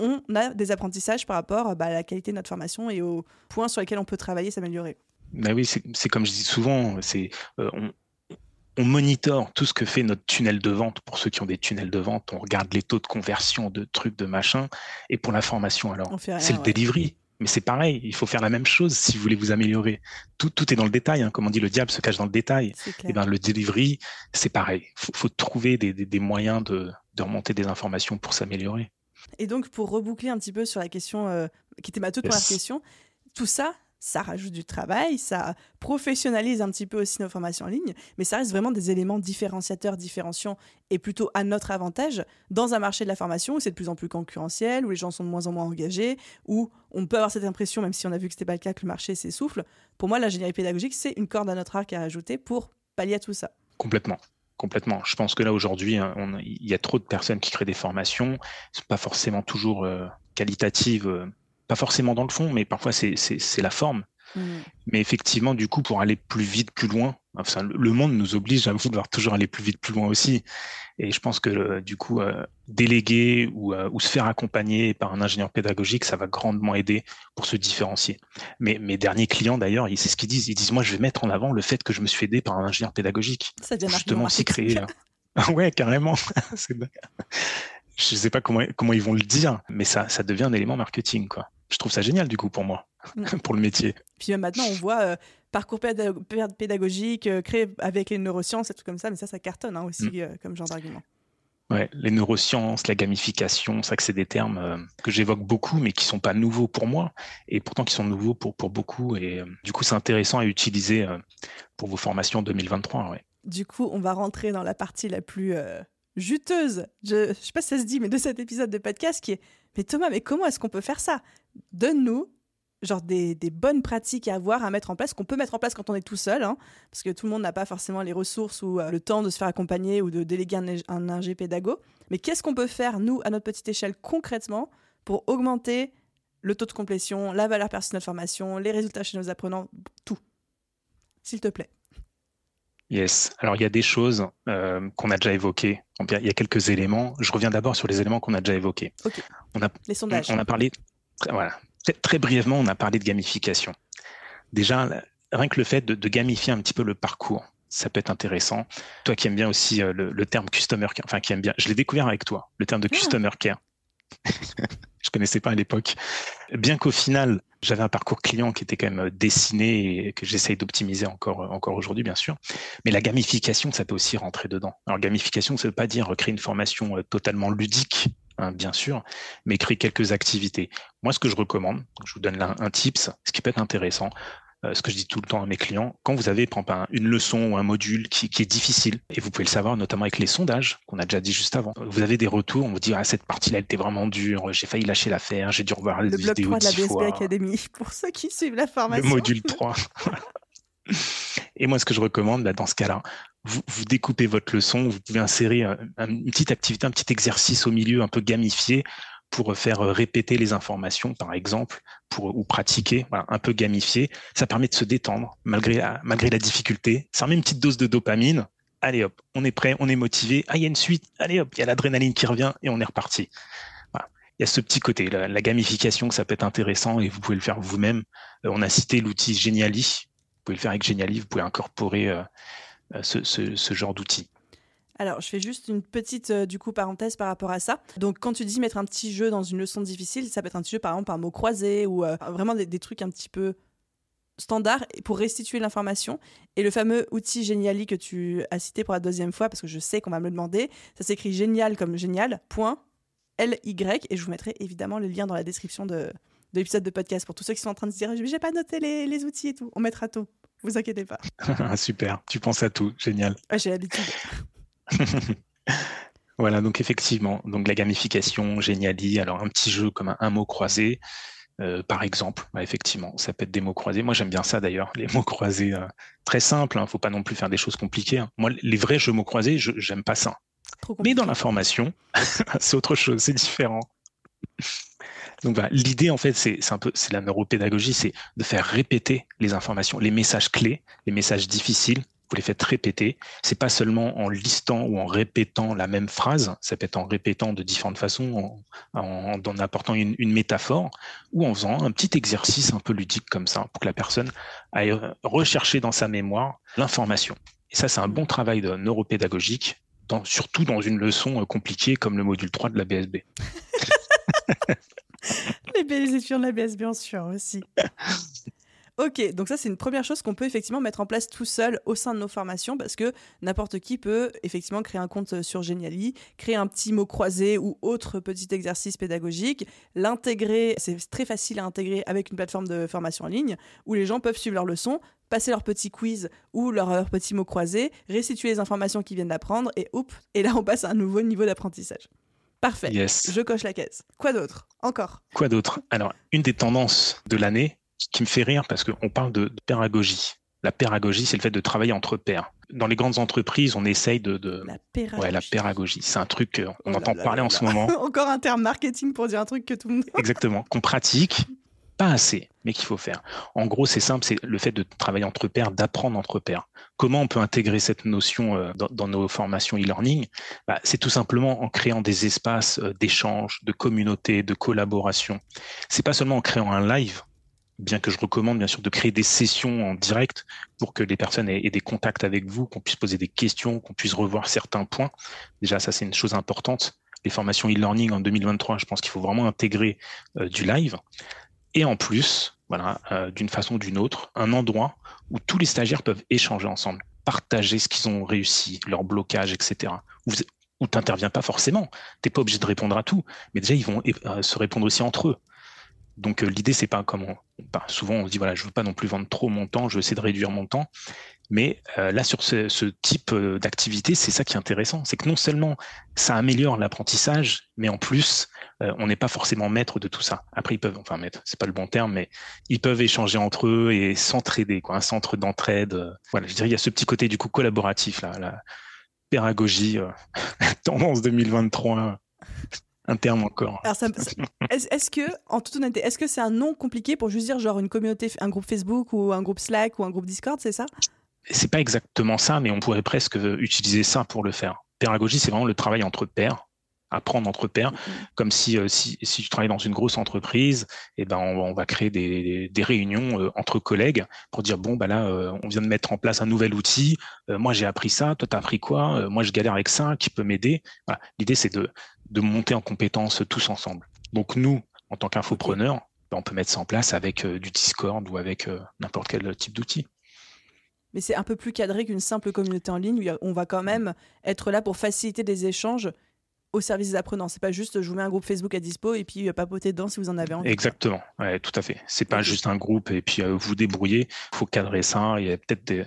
on a des apprentissages par rapport bah, à la qualité de notre formation et aux points sur lesquels on peut travailler, s'améliorer. Ben oui, c'est comme je dis souvent, c'est euh, on monitore tout ce que fait notre tunnel de vente. Pour ceux qui ont des tunnels de vente, on regarde les taux de conversion de trucs, de machin. Et pour la formation, alors, c'est le delivery. Mais c'est pareil, il faut faire la même chose si vous voulez vous améliorer. Tout, tout est dans le détail. Hein. Comme on dit, le diable se cache dans le détail. Et eh ben, le delivery, c'est pareil. Il faut, trouver des, moyens de, remonter des informations pour s'améliorer. Et donc, pour reboucler un petit peu sur la question euh, qui était ma toute première question, tout ça, ça rajoute du travail, ça professionnalise un petit peu aussi nos formations en ligne, mais ça reste vraiment des éléments différenciateurs, différenciants et plutôt à notre avantage dans un marché de la formation où c'est de plus en plus concurrentiel, où les gens sont de moins en moins engagés, où on peut avoir cette impression, même si on a vu que ce n'était pas le cas, que le marché s'essouffle. Pour moi, l'ingénierie pédagogique, c'est une corde à notre arc à ajouter pour pallier à tout ça. Complètement complètement. Je pense que là aujourd'hui, hein, il y a trop de personnes qui créent des formations, sont pas forcément toujours euh, qualitatives euh, pas forcément dans le fond, mais parfois c'est la forme. Mm. Mais effectivement, du coup, pour aller plus vite, plus loin, Enfin, le monde nous oblige, à vouloir toujours aller plus vite, plus loin aussi. Et je pense que euh, du coup, euh, déléguer ou, ou, se faire accompagner par un ingénieur pédagogique, ça va grandement aider pour se différencier. Mais mes derniers clients, d'ailleurs, c'est ce qu'ils disent. Ils disent, moi, je vais mettre en avant le fait que je me suis aidé par un ingénieur pédagogique. Ça justement aussi créer. <laughs> ouais, carrément. <laughs> je sais pas comment, comment ils vont le dire, mais ça, ça devient un élément marketing, quoi. Je trouve ça génial, du coup, pour moi, <laughs> pour le métier. Puis maintenant, on voit parcours pédagogique euh, créé avec les neurosciences et tout comme ça, mais ça, ça cartonne hein, aussi mm. euh, comme genre d'argument. Ouais, les neurosciences, la gamification, ça que c'est des termes euh, que j'évoque beaucoup, mais qui sont pas nouveaux pour moi, et pourtant qui sont nouveaux pour, pour beaucoup. Et du coup, c'est intéressant à utiliser pour vos formations 2023. Ouais. Du coup, on va rentrer dans la partie la plus juteuse, je ne sais pas si ça se dit, mais de cet épisode de podcast qui est Mais Thomas, mais comment est-ce qu'on peut faire ça? Donne-nous genre des, bonnes pratiques à avoir, à mettre en place, qu'on peut mettre en place quand on est tout seul, hein, parce que tout le monde n'a pas forcément les ressources ou euh, le temps de se faire accompagner ou de déléguer un, un ingé pédago. Mais qu'est-ce qu'on peut faire, nous, à notre petite échelle, concrètement, pour augmenter le taux de complétion, la valeur personnelle de formation, les résultats chez nos apprenants, tout? S'il te plaît. Yes. Alors, il y a des choses euh, qu'on a déjà évoquées. Il y a quelques éléments. Je reviens d'abord sur les éléments qu'on a déjà évoqués. On a, les sondages. On, a parlé. Voilà. Très, brièvement, on a parlé de gamification. Déjà, rien que le fait de, gamifier un petit peu le parcours, ça peut être intéressant. Toi qui aimes bien aussi euh, le, terme customer care, enfin qui aime bien, je l'ai découvert avec toi, le terme de ah. customer care. <laughs> je connaissais pas à l'époque. Bien qu'au final, j'avais un parcours client qui était quand même dessiné et que j'essaye d'optimiser encore, encore aujourd'hui, bien sûr. Mais la gamification, ça peut aussi rentrer dedans. Alors, gamification, ça veut pas dire créer une formation euh, totalement ludique Hein, bien sûr, mais créer quelques activités. Moi, ce que je recommande, je vous donne là un tips, ce qui peut être intéressant, euh, ce que je dis tout le temps à mes clients, quand vous avez par exemple, une leçon ou un module qui, est difficile, et vous pouvez le savoir notamment avec les sondages qu'on a déjà dit juste avant, vous avez des retours, on vous dit ah cette partie-là elle était vraiment dure, j'ai failli lâcher l'affaire, j'ai dû revoir les vidéos Le bloc 3 de la BSB. Academy <laughs> pour ceux qui suivent la formation. Le module 3. <laughs> et moi, ce que je recommande bah, dans ce cas-là, vous, découpez votre leçon, vous pouvez insérer une petite activité, un petit exercice au milieu un peu gamifié pour faire répéter les informations, par exemple, pour, ou pratiquer, un peu gamifié. Ça permet de se détendre malgré la, malgré la difficulté. Ça remet une petite dose de dopamine. Allez hop, on est prêt, on est motivé. Ah, il y a une suite. Allez hop, il y a l'adrénaline qui revient et on est reparti. Il y a ce petit côté, la, gamification, ça peut être intéressant et vous pouvez le faire vous-même. Euh, on a cité l'outil Geniali. Vous pouvez le faire avec Geniali. Vous pouvez incorporer euh, euh, ce, genre d'outils. Alors, je fais juste une petite euh, du coup parenthèse par rapport à ça. Donc, quand tu dis mettre un petit jeu dans une leçon difficile, ça peut être un petit jeu par exemple par mot croisé ou euh, vraiment des, trucs un petit peu standards pour restituer l'information. Et le fameux outil Geniali que tu as cité pour la deuxième fois, parce que je sais qu'on va me le demander, ça s'écrit génial comme génial, point, L-Y, et je vous mettrai évidemment le lien dans la description de, de l'épisode de podcast pour tous ceux qui sont en train de se dire j'ai pas noté les, les outils et tout. On mettra tout. Vous inquiétez pas. <laughs> Super, tu penses à tout, génial. J'ai l'habitude. <laughs> voilà, donc effectivement, donc la gamification, géniali. Alors un petit jeu comme un, mot croisé, euh, par exemple, bah, effectivement, ça peut être des mots croisés. Moi, j'aime bien ça d'ailleurs, les mots croisés, euh, très simples. ne hein, faut pas non plus faire des choses compliquées. Hein. Moi, les vrais jeux mots croisés, je j'aime pas ça. Mais dans l'information, <laughs> c'est autre chose, c'est différent. Donc l'idée en fait, c'est un peu, c'est la neuropédagogie, c'est de faire répéter les informations, les messages clés, les messages difficiles. Vous les faites répéter. C'est pas seulement en listant ou en répétant la même phrase. Ça peut être en répétant de différentes façons, en, en, apportant une, une, métaphore ou en faisant un petit exercice un peu ludique comme ça pour que la personne aille rechercher dans sa mémoire l'information. Et ça, c'est un bon travail de neuropédagogique, dans, surtout dans une leçon compliquée comme le module 3 de la BSB. <laughs> les étudiants de la BS, bien sûr, aussi. <laughs> Ok, donc ça c'est une première chose qu'on peut effectivement mettre en place tout seul au sein de nos formations parce que n'importe qui peut effectivement créer un compte sur Geniali, créer un petit mot croisé ou autre petit exercice pédagogique, l'intégrer, c'est très facile à intégrer avec une plateforme de formation en ligne où les gens peuvent suivre leurs leçons, passer leur petit quiz ou leur, leur petit mot croisé, restituer les informations qu'ils viennent d'apprendre et hop, et là on passe à un nouveau niveau d'apprentissage. Parfait. Je coche la caisse. Quoi d'autre? Encore? Quoi d'autre? Alors, une des tendances de l'année qui me fait rire parce qu'on parle de, pédagogie. La pédagogie, c'est le fait de travailler entre pairs. Dans les grandes entreprises, on essaye de. La pédagogie. Ouais, la pédagogie. C'est un truc qu'on oh entend parler en ce moment. <laughs> Encore un terme marketing pour dire un truc que tout le monde. <laughs> Exactement. Qu'on pratique. Pas assez, mais qu'il faut faire. En gros, c'est simple, c'est le fait de travailler entre pairs, d'apprendre entre pairs. Comment on peut intégrer cette notion euh, dans, nos formations e-learning? Bah, C'est tout simplement en créant des espaces euh, d'échange, de communauté, de collaboration. C'est pas seulement en créant un live, bien que je recommande bien sûr de créer des sessions en direct pour que les personnes aient, des contacts avec vous, qu'on puisse poser des questions, qu'on puisse revoir certains points. Déjà, ça c'est une chose importante. Les formations e-learning en 2023, je pense qu'il faut vraiment intégrer euh, du live. Et en plus, voilà, euh, d'une façon ou d'une autre, un endroit où tous les stagiaires peuvent échanger ensemble, partager ce qu'ils ont réussi, leur blocage, etc. Où, où tu n'interviens pas forcément. Tu n'es pas obligé de répondre à tout, mais déjà, ils vont euh, se répondre aussi entre eux. Donc l'idée, c'est pas comme bah, souvent on se dit voilà, je veux pas non plus vendre trop mon temps, je veux essayer de réduire mon temps. Mais euh, là, sur ce, type euh, d'activité, c'est ça qui est intéressant. C'est que non seulement ça améliore l'apprentissage, mais en plus, euh, on n'est pas forcément maître de tout ça. Après, ils peuvent, enfin maître, c'est pas le bon terme, mais ils peuvent échanger entre eux et s'entraider, quoi, un centre d'entraide. voilà, je dirais, il y a ce petit côté du coup collaboratif là, la pédagogie, <laughs> tendance 2023 un terme encore. est-ce que, en toute honnêteté, est-ce que c'est un nom compliqué pour juste dire genre une communauté, un groupe Facebook ou un groupe Slack ou un groupe Discord, c'est ça? C'est pas exactement ça, mais on pourrait presque utiliser ça pour le faire. Pédagogie, c'est vraiment le travail entre pairs, apprendre entre pairs, comme si, euh, si, si tu travailles dans une grosse entreprise, et eh ben on, va créer des, des réunions euh, entre collègues pour dire bon bah là euh, on vient de mettre en place un nouvel outil, moi j'ai appris ça, toi t'as appris quoi, moi je galère avec ça, qui peut m'aider? Voilà. L'idée c'est de, de monter en compétences tous ensemble. Donc nous, en tant qu'infopreneurs, ben, on peut mettre ça en place avec du Discord ou avec n'importe quel type d'outil mais c'est un peu plus cadré qu'une simple communauté en ligne où on va quand même être là pour faciliter des échanges au service des apprenants. C'est pas juste je vous mets un groupe Facebook à dispo et puis papoter dedans si vous en avez envie. Exactement, ouais, tout à fait. C'est pas juste un groupe et puis euh, vous débrouillez. Il faut cadrer ça. Il y a peut-être des,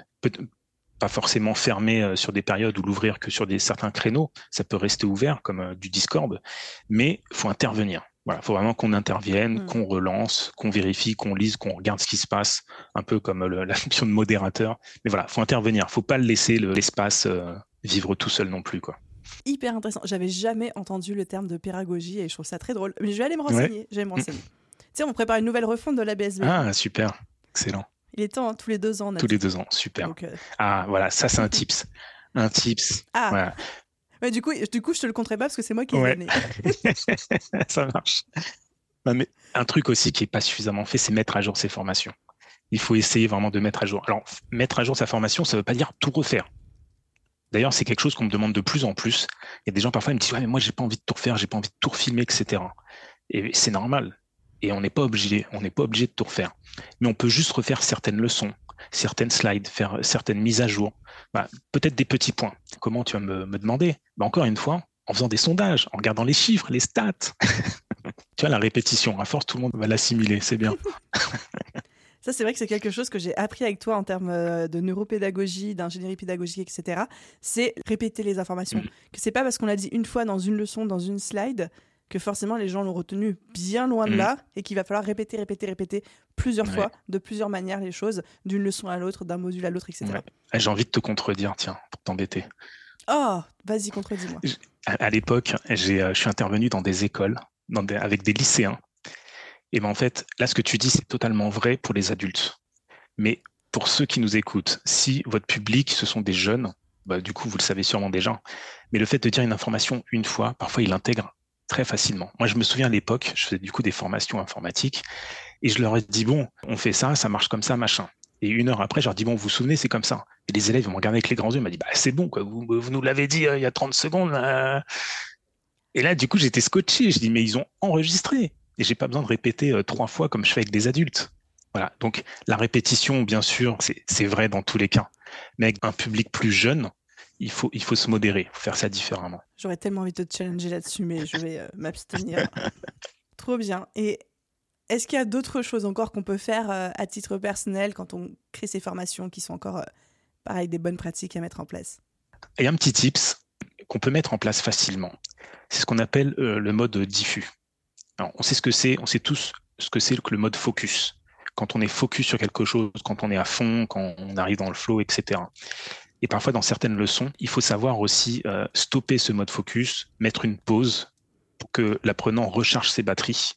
pas forcément fermer euh, sur des périodes ou l'ouvrir que sur des certains créneaux. Ça peut rester ouvert comme euh, du Discord, mais faut intervenir. Voilà, faut vraiment qu'on intervienne, mmh. qu'on relance, qu'on vérifie, qu'on lise, qu'on regarde ce qui se passe, un peu comme la <laughs> fonction de modérateur. Mais voilà, faut intervenir, faut pas laisser l'espace euh, vivre tout seul non plus, quoi. Hyper intéressant. J'avais jamais entendu le terme de pédagogie et je trouve ça très drôle. Mais je vais aller me renseigner. Je vais me mmh. renseigner. tu sais, on prépare une nouvelle refonte de la BSB. Ah super, excellent. Il est temps, hein, tous les deux ans. tous les deux ans, super. Euh, ah voilà, ça c'est un <laughs> tips. Un tips. Ah. Voilà du coup, du coup, je te le compterai pas parce que c'est moi qui l'ai donné. <laughs> ça marche. mais un truc aussi qui est pas suffisamment fait, c'est mettre à jour ses formations. Il faut essayer vraiment de mettre à jour. Alors, mettre à jour sa formation, ça veut pas dire tout refaire. D'ailleurs, c'est quelque chose qu'on me demande de plus en plus. Il y a des gens parfois qui me disent ouais, mais moi j'ai pas envie de tout refaire, j'ai pas envie de tout refilmer, etc. Et c'est normal. Et on n'est pas obligé, on n'est pas obligé de tout refaire. Mais on peut juste refaire certaines leçons, certaines slides, faire certaines mises à jour. Bah, peut-être des petits points. Comment tu vas me, demander? Bah, Encore une fois, en faisant des sondages, en regardant les chiffres, les stats. <laughs> tu vois, la répétition, à force, tout le monde va l'assimiler, c'est bien. <laughs> Ça, c'est vrai que c'est quelque chose que j'ai appris avec toi en termes euh, de neuropédagogie, d'ingénierie pédagogique, etc. C'est répéter les informations. Mm. Que c'est pas parce qu'on l'a dit une fois dans une leçon, dans une slide, que forcément les gens l'ont retenu bien loin de mm. là et qu'il va falloir répéter, répéter, répéter plusieurs fois, de plusieurs manières les choses, d'une leçon à l'autre, d'un module à l'autre, etc. Ah, j'ai envie de te contredire, tiens, pour t'embêter. Oh, vas-y, contredis-moi. À, l'époque, euh, je suis intervenu dans des écoles avec des lycéens. Et ben en fait, là, ce que tu dis, c'est totalement vrai pour les adultes. Mais pour ceux qui nous écoutent, si votre public, ce sont des jeunes, bah, du coup, vous le savez sûrement déjà, mais le fait de dire une information une fois, parfois, il intègre très facilement. Moi, je me souviens à l'époque, je faisais du coup des formations informatiques et je leur ai dit, bon, on fait ça, ça marche comme ça, machin. Et une heure après, je leur dis, bon, vous vous souvenez, c'est comme ça. Et les élèves vont me regarder avec les grands yeux, ils m'ont dit, bah, c'est bon, quoi, vous, vous nous l'avez dit euh, il y a 30 secondes. Et là, du coup, j'étais scotché. Je dis, mais ils ont enregistré. Et j'ai pas besoin de répéter euh, trois fois comme je fais avec des adultes. Voilà. Donc, la répétition, bien sûr, c'est vrai dans tous les cas. Mais avec un public plus jeune, il faut, il faut se modérer, faut faire ça différemment. J'aurais tellement envie de te challenger là-dessus, mais je vais euh, m'abstenir. <laughs> Trop bien. Et est-ce qu'il y a d'autres choses encore qu'on peut faire euh, à titre personnel quand on crée ces formations qui sont encore, euh, pareil, des bonnes pratiques à mettre en place? Il y a un petit tips qu'on peut mettre en place facilement. C'est ce qu'on appelle le mode diffus. Alors, on sait ce que c'est, on sait tous ce que c'est que le mode focus. Quand on est focus sur quelque chose, quand on est à fond, quand on arrive dans le flow, etc. Et parfois, dans certaines leçons, il faut savoir aussi euh, stopper ce mode focus, mettre une pause pour que l'apprenant recharge ses batteries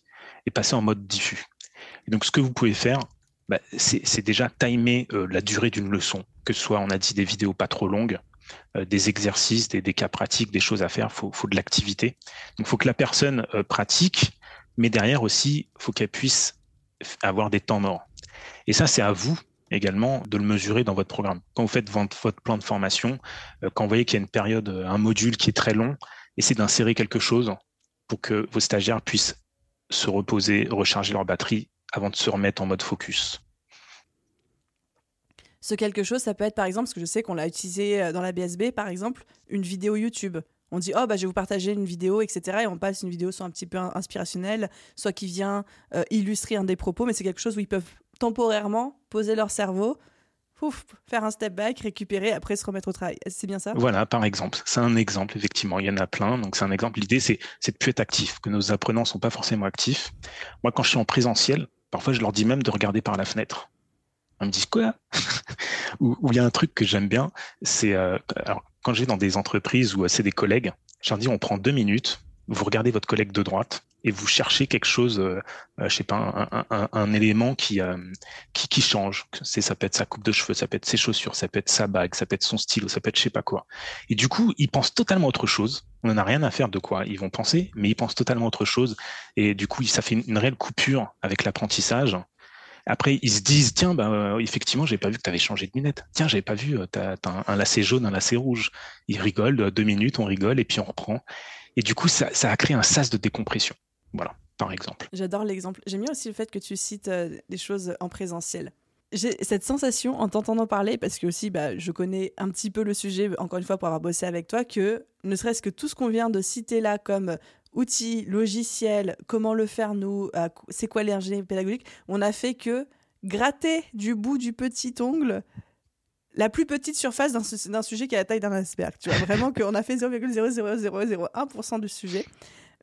et passer en mode diffus. Donc, ce que vous pouvez faire, bah, c'est déjà timer euh, la durée d'une leçon, que ce soit, on a dit, des vidéos pas trop longues, euh, des exercices, des, cas pratiques, des choses à faire, il faut, faut, de l'activité. Donc, il faut que la personne pratique, mais derrière aussi, il faut qu'elle puisse avoir des temps morts. Et ça, c'est à vous également de le mesurer dans votre programme. Quand vous faites votre plan de formation, quand vous voyez qu'il y a une période, un module qui est très long, essayez d'insérer quelque chose pour que vos stagiaires puissent se reposer, recharger leur batterie avant de se remettre en mode focus. Ce quelque chose, ça peut être par exemple, parce que je sais qu'on l'a utilisé euh, dans la BSB, par exemple, une vidéo YouTube. On dit, oh, bah, je vais vous partager une vidéo, etc. Et on passe une vidéo soit un petit peu inspirationnelle, soit qui vient euh, illustrer un des propos, mais c'est quelque chose où ils peuvent temporairement poser leur cerveau, faire un step back, récupérer, après se remettre au travail. C'est bien ça? Voilà, par exemple. C'est un exemple, effectivement. Il y en a plein. Donc, c'est un exemple. L'idée, c'est, de plus être actif, que nos apprenants ne sont pas forcément actifs. Moi, quand je suis en présentiel, parfois, je leur dis même de regarder par la fenêtre. Ils me disent quoi? <laughs> Ou il y a un truc que j'aime bien, c'est euh, quand je vais dans des entreprises ou c'est des collègues, je leur dis on prend deux minutes, vous regardez votre collègue de droite, et vous cherchez quelque chose, euh, euh, je sais pas, un, élément qui, euh, qui, qui change. C'est ça peut être sa coupe de cheveux, ça peut être ses chaussures, ça peut être sa bague, ça peut être son stylo, ça peut être je sais pas quoi. Et du coup, ils pensent totalement autre chose. On n'en a rien à faire de quoi ils vont penser, mais ils pensent totalement autre chose. Et du coup, ça fait une, réelle coupure avec l'apprentissage. Après, ils se disent tiens, bah, effectivement, j'ai pas vu que tu avais changé de lunettes. Tiens, j'avais pas vu, tu as, un, lacet jaune, un lacet rouge. Ils rigolent deux minutes, on rigole et puis on reprend. Et du coup, ça, ça a créé un sas de décompression. Voilà, par exemple. J'adore l'exemple. J'aime bien aussi le fait que tu cites euh, des choses en présentiel. J'ai cette sensation en t'entendant parler, parce que aussi bah, je connais un petit peu le sujet, encore une fois, pour avoir bossé avec toi, que ne serait-ce que tout ce qu'on vient de citer là comme outils, logiciels, comment le faire nous, c'est quoi l'ingénierie pédagogique, on a fait que gratter du bout du petit ongle la plus petite surface d'un sujet qui a la taille d'un iceberg. Tu vois, vraiment qu'on a fait 0,00001% du sujet.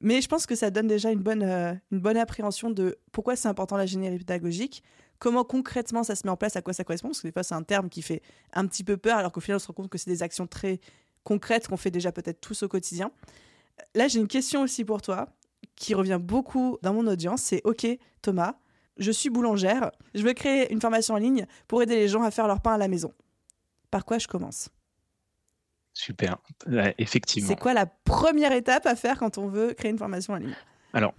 Mais je pense que ça donne déjà une bonne, euh, une bonne appréhension de pourquoi c'est important l'ingénierie pédagogique, comment concrètement ça se met en place, à quoi ça correspond, parce que des fois c'est un terme qui fait un petit peu peur, alors qu'au final on se rend compte que c'est des actions très concrètes qu'on fait déjà peut-être tous au quotidien. Là j'ai une question aussi pour toi, qui revient beaucoup dans mon audience, c'est OK Thomas, je suis boulangère, je veux créer une formation en ligne pour aider les gens à faire leur pain à la maison. Par quoi je commence? Super, effectivement. C'est quoi la première étape à faire quand on veut créer une formation en ligne? Alors,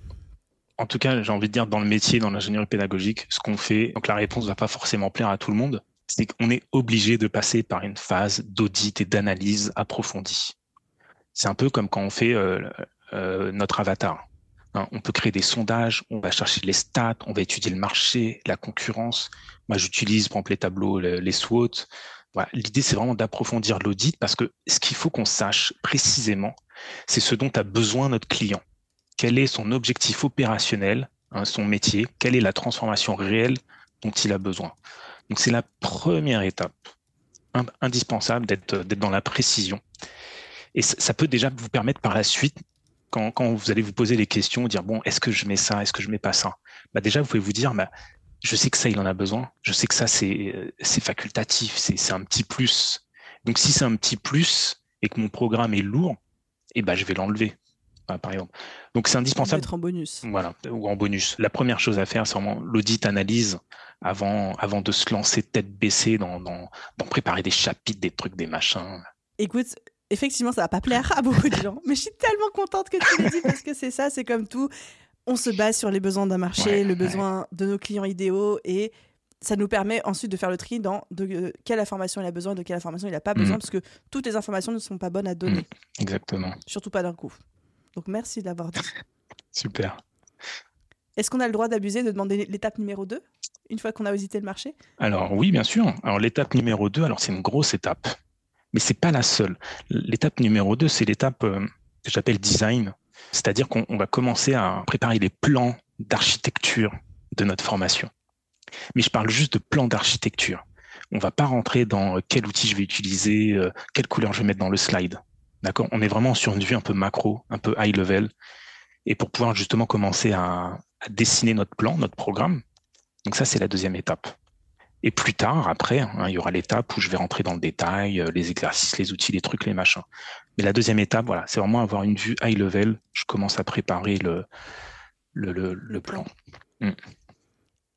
en tout cas, j'ai envie de dire dans le métier, dans l'ingénierie pédagogique, ce qu'on fait, donc la réponse ne va pas forcément plaire à tout le monde, c'est qu'on est obligé de passer par une phase d'audit et d'analyse approfondie. C'est un peu comme quand on fait euh, euh, notre avatar. Hein, on peut créer des sondages, on va chercher les stats, on va étudier le marché, la concurrence. Moi, j'utilise, par exemple, les tableaux, les SWOT. L'idée, c'est vraiment d'approfondir l'audit parce que ce qu'il faut qu'on sache précisément, c'est ce dont a besoin notre client. Quel est son objectif opérationnel, hein, son métier, quelle est la transformation réelle dont il a besoin? Donc c'est la première étape indispensable d'être dans la précision. Et ça peut déjà vous permettre par la suite, quand, vous allez vous poser les questions, dire bon, est-ce que je mets ça, est-ce que je mets pas ça? Bah Déjà, vous pouvez vous dire, bah, je sais que ça, il en a besoin. Je sais que ça, c'est facultatif, c'est un petit plus. Donc, si c'est un petit plus et que mon programme est lourd, eh ben, je vais l'enlever, par exemple. Donc, c'est indispensable. Mettre en bonus. Voilà, ou en bonus. La première chose à faire, c'est vraiment l'audit analyse avant, avant de se lancer tête baissée dans, dans, dans préparer des chapitres, des trucs, des machins. Écoute, effectivement, ça va pas plaire à beaucoup de gens, mais je suis tellement contente que tu l'aies dit parce que c'est ça, c'est comme tout on se base sur les besoins d'un marché, le besoin de nos clients idéaux et ça nous permet ensuite de faire le tri dans de quelle information il a besoin et de quelle information il n'a pas mm. besoin, parce que toutes les informations ne sont pas bonnes à donner. Mm. Exactement. Surtout pas d'un coup. Donc merci d'avoir dit. <laughs> Super. Est-ce qu'on a le droit d'abuser, de demander l'étape numéro 2, une fois qu'on a visité le marché? Alors oui, bien sûr. Alors l'étape numéro 2, alors c'est une grosse étape, mais c'est pas la seule. L'étape numéro 2, c'est l'étape euh, que j'appelle design. C'est-à-dire qu'on va commencer à préparer les plans d'architecture de notre formation. Mais je parle juste de plans d'architecture. On va pas rentrer dans euh, quel outil je vais utiliser, euh, quelle couleur je vais mettre dans le slide. On est vraiment sur une vue un peu macro, un peu high level. Et pour pouvoir justement commencer à, dessiner notre plan, notre programme. Donc ça, c'est la deuxième étape. Et plus tard, après, hein, il y aura l'étape où je vais rentrer dans le détail, euh, les exercices, les outils, les trucs, les machins. Mais la deuxième étape, voilà, c'est vraiment avoir une vue high level. Je commence à préparer le, le, le, plan. Mm.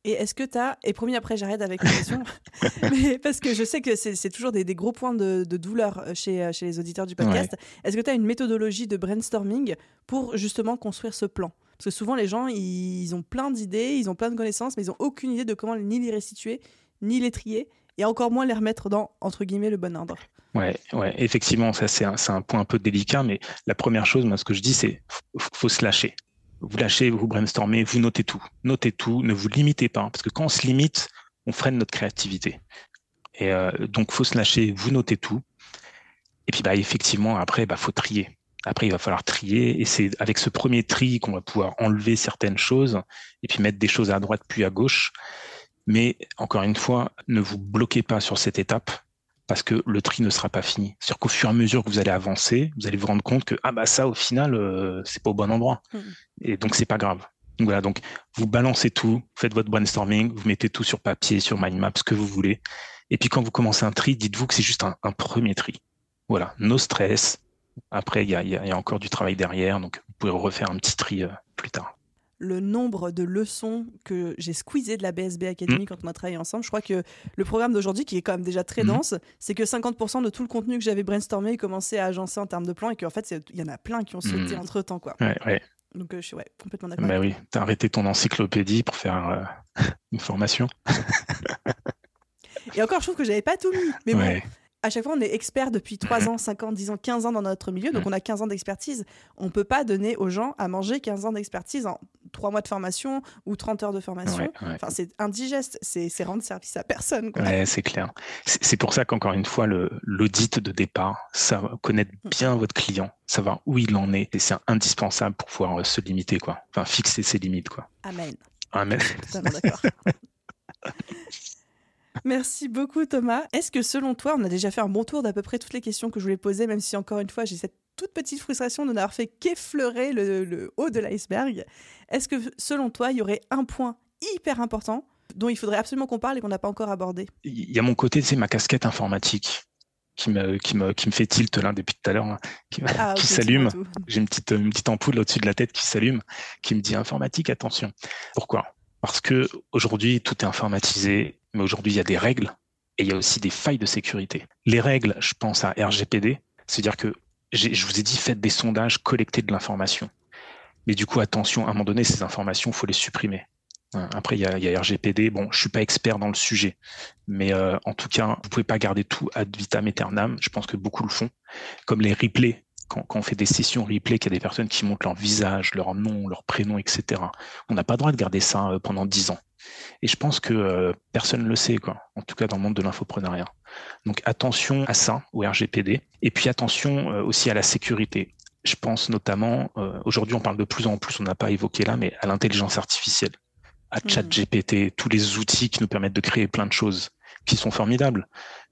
Et est-ce que tu as, et promis après j'arrête avec la question, <laughs> mais parce que je sais que c'est toujours des, gros points de, douleur euh, chez, euh, chez les auditeurs du podcast, est-ce que tu as une méthodologie de brainstorming pour justement construire ce plan? Parce que souvent les gens, ils, ont plein d'idées, ils ont plein de connaissances, mais ils n'ont aucune idée de comment ni les restituer, ni les trier, et encore moins les remettre dans, entre guillemets, le bon ordre. Ouais, ouais, effectivement, ça c'est un, point un peu délicat, mais la première chose, moi, ce que je dis, c'est faut, faut se lâcher vous lâchez, vous brainstormez, vous notez tout. Notez tout, ne vous limitez pas, parce que quand on se limite, on freine notre créativité. Et euh, donc, faut se lâcher, vous notez tout. Et puis, bah, effectivement, après, bah, faut trier. Après, il va falloir trier, et c'est avec ce premier tri qu'on va pouvoir enlever certaines choses, et puis mettre des choses à droite puis à gauche. Mais encore une fois, ne vous bloquez pas sur cette étape parce que le tri ne sera pas fini. C'est-à-dire qu'au fur et à mesure que vous allez avancer, vous allez vous rendre compte que ah bah ça au final euh, c'est pas au bon endroit mm. et donc c'est pas grave. Donc voilà, donc vous balancez tout, faites votre brainstorming, vous mettez tout sur papier, sur mind map, ce que vous voulez. Et puis quand vous commencez un tri, dites-vous que c'est juste un, premier tri. Voilà, no stress. Après, il y a, y a, encore du travail derrière, donc vous pouvez refaire un petit tri euh, plus tard le nombre de leçons que j'ai squeezées de la BSB Academy mm. quand on a travaillé ensemble. Je crois que le programme d'aujourd'hui, qui est quand même déjà très mm. dense, c'est que 50% de tout le contenu que j'avais brainstormé commençait à agencer en termes de plan et qu'en fait, il y en a plein qui ont sauté mm. entre temps. Quoi. Donc, euh, je suis complètement d'accord. Bah oui, tu as arrêté ton encyclopédie pour faire euh, <laughs> une formation. et encore, je trouve que j'avais pas tout mis. Mais bon, à chaque fois, on est expert depuis 3 ans, 5 ans, 10 ans, 15 ans dans notre milieu, donc on a 15 ans d'expertise. On ne peut pas donner aux gens à manger 15 ans d'expertise en 3 mois de formation ou 30 heures de formation. Enfin, c'est indigeste, c'est rendre service à personne. Ouais, c'est clair. C'est pour ça qu'encore une fois, l'audit de départ, ça connaître mm. bien votre client, savoir où il en est, et c'est indispensable pour pouvoir se limiter, quoi. Enfin, fixer ses limites, quoi. Amen. Amen. d'accord. <laughs> Merci beaucoup Thomas. Est-ce que selon toi, on a déjà fait un bon tour d'à peu près toutes les questions que je voulais poser, même si encore une fois j'ai cette toute petite frustration de n'avoir fait qu'effleurer le, haut de l'iceberg? Est-ce que selon toi, il y aurait un point hyper important dont il faudrait absolument qu'on parle et qu'on n'a pas encore abordé? Il y a mon côté, c'est ma casquette informatique qui me, qui me, qui me fait tilt là depuis tout à l'heure, hein, qui, ah, <laughs> s'allume. J'ai une petite, une petite ampoule au-dessus de la tête qui s'allume, qui me dit informatique, attention. Pourquoi? Parce que aujourd'hui, tout est informatisé mais aujourd'hui, il y a des règles et il y a aussi des failles de sécurité. Les règles, je pense à RGPD, c'est-à-dire que je vous ai dit, faites des sondages, collectez de l'information. Mais du coup, attention, à un moment donné, ces informations, il faut les supprimer. Hein, après, il y, a, RGPD. Bon, je suis pas expert dans le sujet, mais euh, en tout cas, vous pouvez pas garder tout ad vitam aeternam. Je pense que beaucoup le font, comme les replays. Quand, quand on fait des sessions replay, qu'il y a des personnes qui montrent leur visage, leur nom, leur prénom, etc. On n'a pas le droit de garder ça euh, pendant dix ans. Et je pense que euh, personne ne le sait, quoi. En tout cas, dans le monde de l'infoprenariat. Donc attention à ça, au RGPD. Et puis attention euh, aussi à la sécurité. Je pense notamment, euh, aujourd'hui, on parle de plus en plus, on n'a pas évoqué là, mais à l'intelligence artificielle, à mmh. ChatGPT, tous les outils qui nous permettent de créer plein de choses qui sont formidables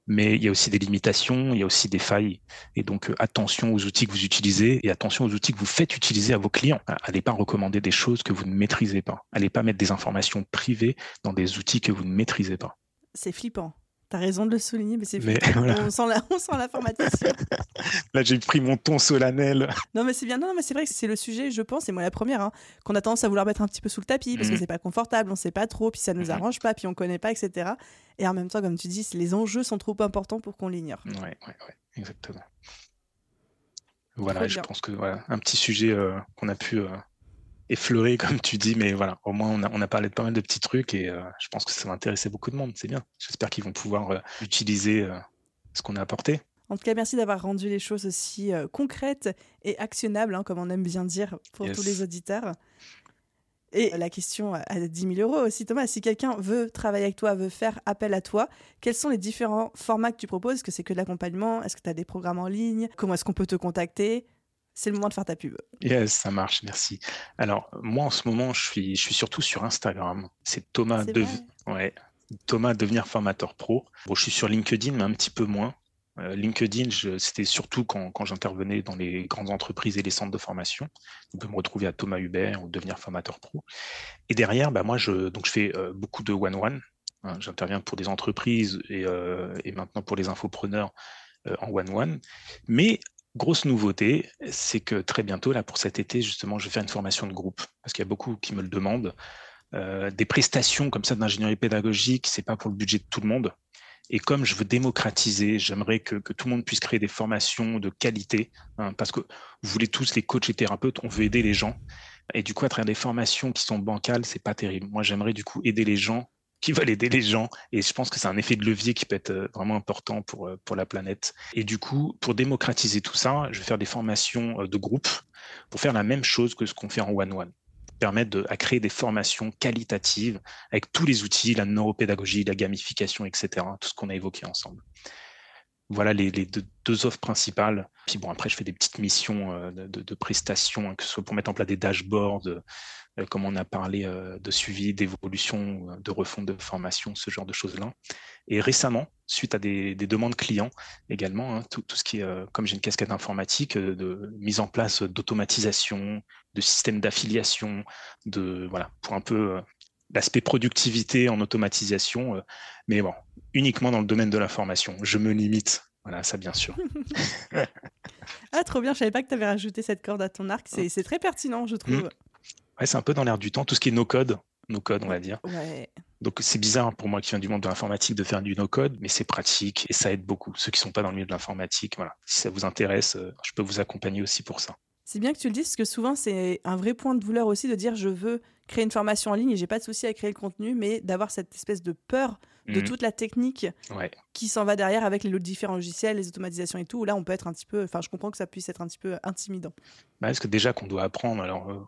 mais il y a aussi des limitations, il y a aussi des failles. Et donc, euh, attention aux outils que vous utilisez et attention aux outils que vous faites utiliser à vos clients. Allez pas recommander des choses que vous ne maîtrisez pas. Allez pas mettre des informations privées dans des outils que vous ne maîtrisez pas. C'est flippant. T'as raison de le souligner, mais c'est <laughs> on, sent la, on sent l'informatisation. <laughs> Là, j'ai pris mon ton solennel. <laughs> Non, mais c'est bien. Non, mais c'est vrai que c'est le sujet, je pense, et moi la première, hein, qu'on a tendance à vouloir mettre un petit peu sous le tapis parce que mhm. c'est pas confortable, on sait pas trop, puis ça nous mhm. arrange pas, puis on connaît pas, etc. Et en même temps, comme tu dis, les enjeux sont trop importants pour qu'on l'ignore. Ouais, ouais, ouais, exactement. Voilà, je pense que voilà, un petit sujet euh, qu'on a pu euh, effleuré, <laughs> comme tu dis, mais voilà, au moins on a, on a parlé de pas mal de petits trucs et euh, je pense que ça va intéresser beaucoup de monde. C'est bien. J'espère qu'ils vont pouvoir euh, utiliser euh, ce qu'on a apporté. En tout cas, merci d'avoir rendu les choses aussi concrètes et actionnables, hein, comme on aime bien dire pour tous les auditeurs. Et la question à 10 000 euros aussi, Thomas, si quelqu'un veut travailler avec toi, veut faire appel à toi, quels sont les différents formats que tu proposes? Est-ce que c'est que de l'accompagnement? Est-ce que tu as des programmes en ligne? Comment est-ce qu'on peut te contacter? C'est le moment de faire ta pub. Yes, ça marche, merci. Alors, moi, en ce moment, je suis, je suis surtout sur Instagram. C'est Thomas, de... ouais, Thomas Devenir Formateur Pro. Bon, je suis sur LinkedIn, mais un petit peu moins. Euh, LinkedIn, c'était surtout quand, quand j'intervenais dans les grandes entreprises et les centres de formation. On peut me retrouver à Thomas Hubert ou devenir formateur pro. Et derrière, bah, moi, je, donc, je fais euh, beaucoup de one-one. Hein, J'interviens pour des entreprises et, euh, et, maintenant pour les infopreneurs en one-one. Mais Grosse nouveauté, c'est que très bientôt, là, pour cet été, justement, je vais faire une formation de groupe, parce qu'il y a beaucoup qui me le demandent. des prestations comme ça d'ingénierie pédagogique, c'est pas pour le budget de tout le monde. Et comme je veux démocratiser, j'aimerais que, tout le monde puisse créer des formations de qualité, hein, parce que vous voulez tous les coachs et thérapeutes, on veut aider les gens. Et du coup, à travers des formations qui sont bancales, c'est pas terrible. Moi, j'aimerais du coup aider les gens qui veulent aider les gens. Et je pense que c'est un effet de levier qui peut être euh, vraiment important pour, euh, pour la planète. Et du coup, pour démocratiser tout ça, je vais faire des formations euh, de groupe pour faire la même chose que ce qu'on fait en one-one permettre de, à créer des formations qualitatives avec tous les outils, la neuropédagogie, la gamification, etc., tout ce qu'on a évoqué ensemble. Voilà les, deux, offres principales. Puis bon, après, je fais des petites missions de, prestations, hein, que ce soit pour mettre en place des dashboards, comme on a parlé euh, de suivi, d'évolution, de refonte de formation, ce genre de choses-là. Et récemment, suite à des, demandes clients également, hein, tout, ce qui est, euh, comme j'ai une casquette informatique, de mise en place d'automatisation, de systèmes d'affiliation, de voilà, pour un peu l'aspect productivité en automatisation, mais bon, uniquement dans le domaine de la formation. Je me limite. Voilà, ça bien sûr. <laughs> ah, trop bien, je savais pas que tu avais rajouté cette corde à ton arc. C'est très pertinent, je trouve. Mmh. Ouais, c'est un peu dans l'air du temps, tout ce qui est no-code, no-code, on va dire. Donc c'est bizarre pour moi qui viens du monde de l'informatique de faire du no-code, mais c'est pratique et ça aide beaucoup. Ceux qui sont pas dans le milieu de l'informatique, voilà. Si ça vous intéresse, euh, je peux vous accompagner aussi pour ça. C'est bien que tu le dises, parce que souvent c'est un vrai point de douleur aussi de dire je veux créer une formation en ligne et j'ai pas de souci à créer le contenu, mais d'avoir cette espèce de peur de mmh. toute la technique qui s'en va derrière avec les différents logiciels, les automatisations et tout. Là, on peut être un petit peu. Enfin, je comprends que ça puisse être un petit peu intimidant. Bah, est-ce que déjà qu'on doit apprendre Alors, euh,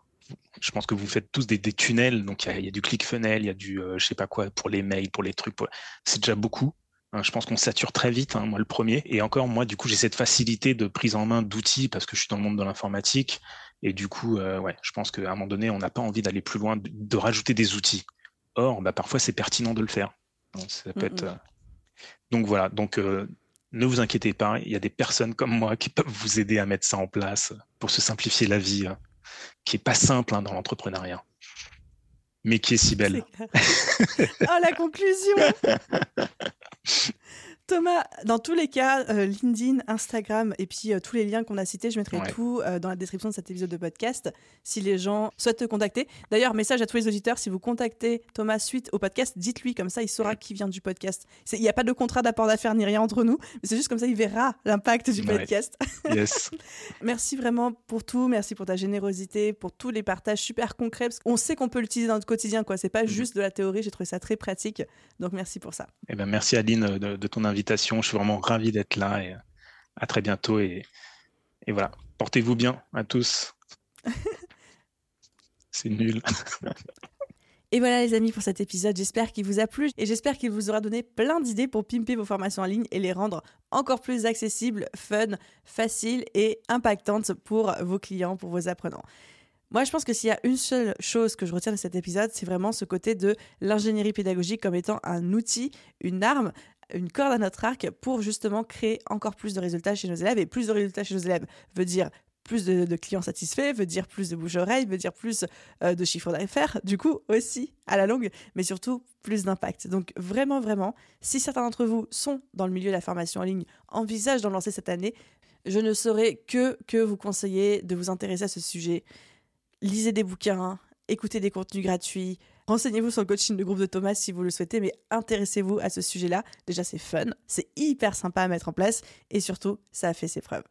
je pense que vous faites tous des, tunnels, donc il y, a du ClickFunnels, il y a du euh, je sais pas quoi pour les mails, pour les trucs, c'est déjà beaucoup. Hein, je pense qu'on sature très vite, hein, moi le premier. Et encore, moi, du coup, j'ai cette facilité de prise en main d'outils parce que je suis dans le monde de l'informatique. Et du coup, euh, ouais, je pense qu'à un moment donné, on n'a pas envie d'aller plus loin, de, rajouter des outils. Or, bah, parfois, c'est pertinent de le faire. Donc, ça peut être, euh, donc voilà. Donc, ne vous inquiétez pas, il y a des personnes comme moi qui peuvent vous aider à mettre ça en place pour se simplifier la vie. Hein qui est pas simple hein, dans l'entrepreneuriat, mais qui est si belle. oh, la conclusion <laughs> Thomas, dans tous les cas, euh, LinkedIn, Instagram et puis euh, tous les liens qu'on a cités, je mettrai tout euh, dans la description de cet épisode de podcast si les gens souhaitent te contacter. D'ailleurs, message à tous les auditeurs, si vous contactez Thomas suite au podcast, dites-lui comme ça, il saura qui vient du podcast. Il n'y a pas de contrat d'apport d'affaires ni rien entre nous, mais c'est juste comme ça, il verra l'impact du podcast. <laughs> Yes. merci vraiment pour tout, merci pour ta générosité, pour tous les partages super concrets. Parce qu'on sait qu'on peut l'utiliser dans notre quotidien, quoi. C'est pas mm-hmm. juste de la théorie, j'ai trouvé ça très pratique. Donc merci pour ça. Eh ben, merci Aline de, de ton invitation je suis vraiment ravi d'être là et à très bientôt. Et, et voilà, portez-vous bien à tous. <laughs> C'est nul. Et voilà les amis pour cet épisode, j'espère qu'il vous a plu et j'espère qu'il vous aura donné plein d'idées pour pimper vos formations en ligne et les rendre encore plus accessibles, fun, faciles et impactantes pour vos clients, pour vos apprenants. Moi, je pense que s'il y a une seule chose que je retiens de cet épisode, c'est vraiment ce côté de l'ingénierie pédagogique comme étant un outil, une arme une corde à notre arc pour justement créer encore plus de résultats chez nos élèves. Et plus de résultats chez nos élèves veut dire plus de, clients satisfaits, veut dire plus de bouche-oreille, veut dire plus euh, de chiffre d'affaires, du coup aussi à la longue, mais surtout plus d'impact. Donc vraiment, vraiment, si certains d'entre vous sont dans le milieu de la formation en ligne, envisagent d'en lancer cette année, je ne saurais que, que vous conseiller de vous intéresser à ce sujet. Lisez des bouquins, écoutez des contenus gratuits, Renseignez-vous sur le coaching de groupe de Thomas si vous le souhaitez, mais intéressez-vous à ce sujet-là. Déjà, c'est fun, c'est hyper sympa à mettre en place et surtout, ça a fait ses preuves.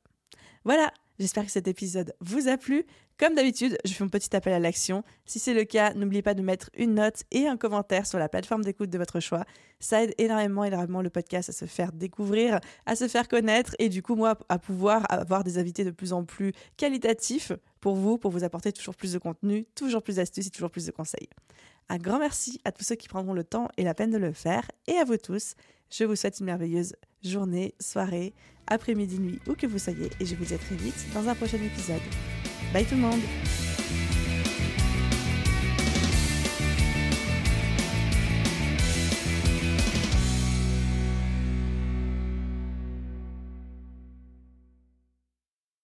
Voilà, j'espère que cet épisode vous a plu. Comme d'habitude, je fais un petit appel à l'action. Si c'est le cas, n'oubliez pas de mettre une note et un commentaire sur la plateforme d'écoute de votre choix. Ça aide énormément, énormément le podcast à se faire découvrir, à se faire connaître et du coup, moi, à pouvoir avoir des invités de plus en plus qualitatifs pour vous, pour vous apporter toujours plus de contenu, toujours plus d'astuces et toujours plus de conseils. Un grand merci à tous ceux qui prendront le temps et la peine de le faire et à vous tous. Je vous souhaite une merveilleuse journée, soirée, après-midi, nuit, où que vous soyez et je vous dis à très vite dans un prochain épisode. Bye tout le monde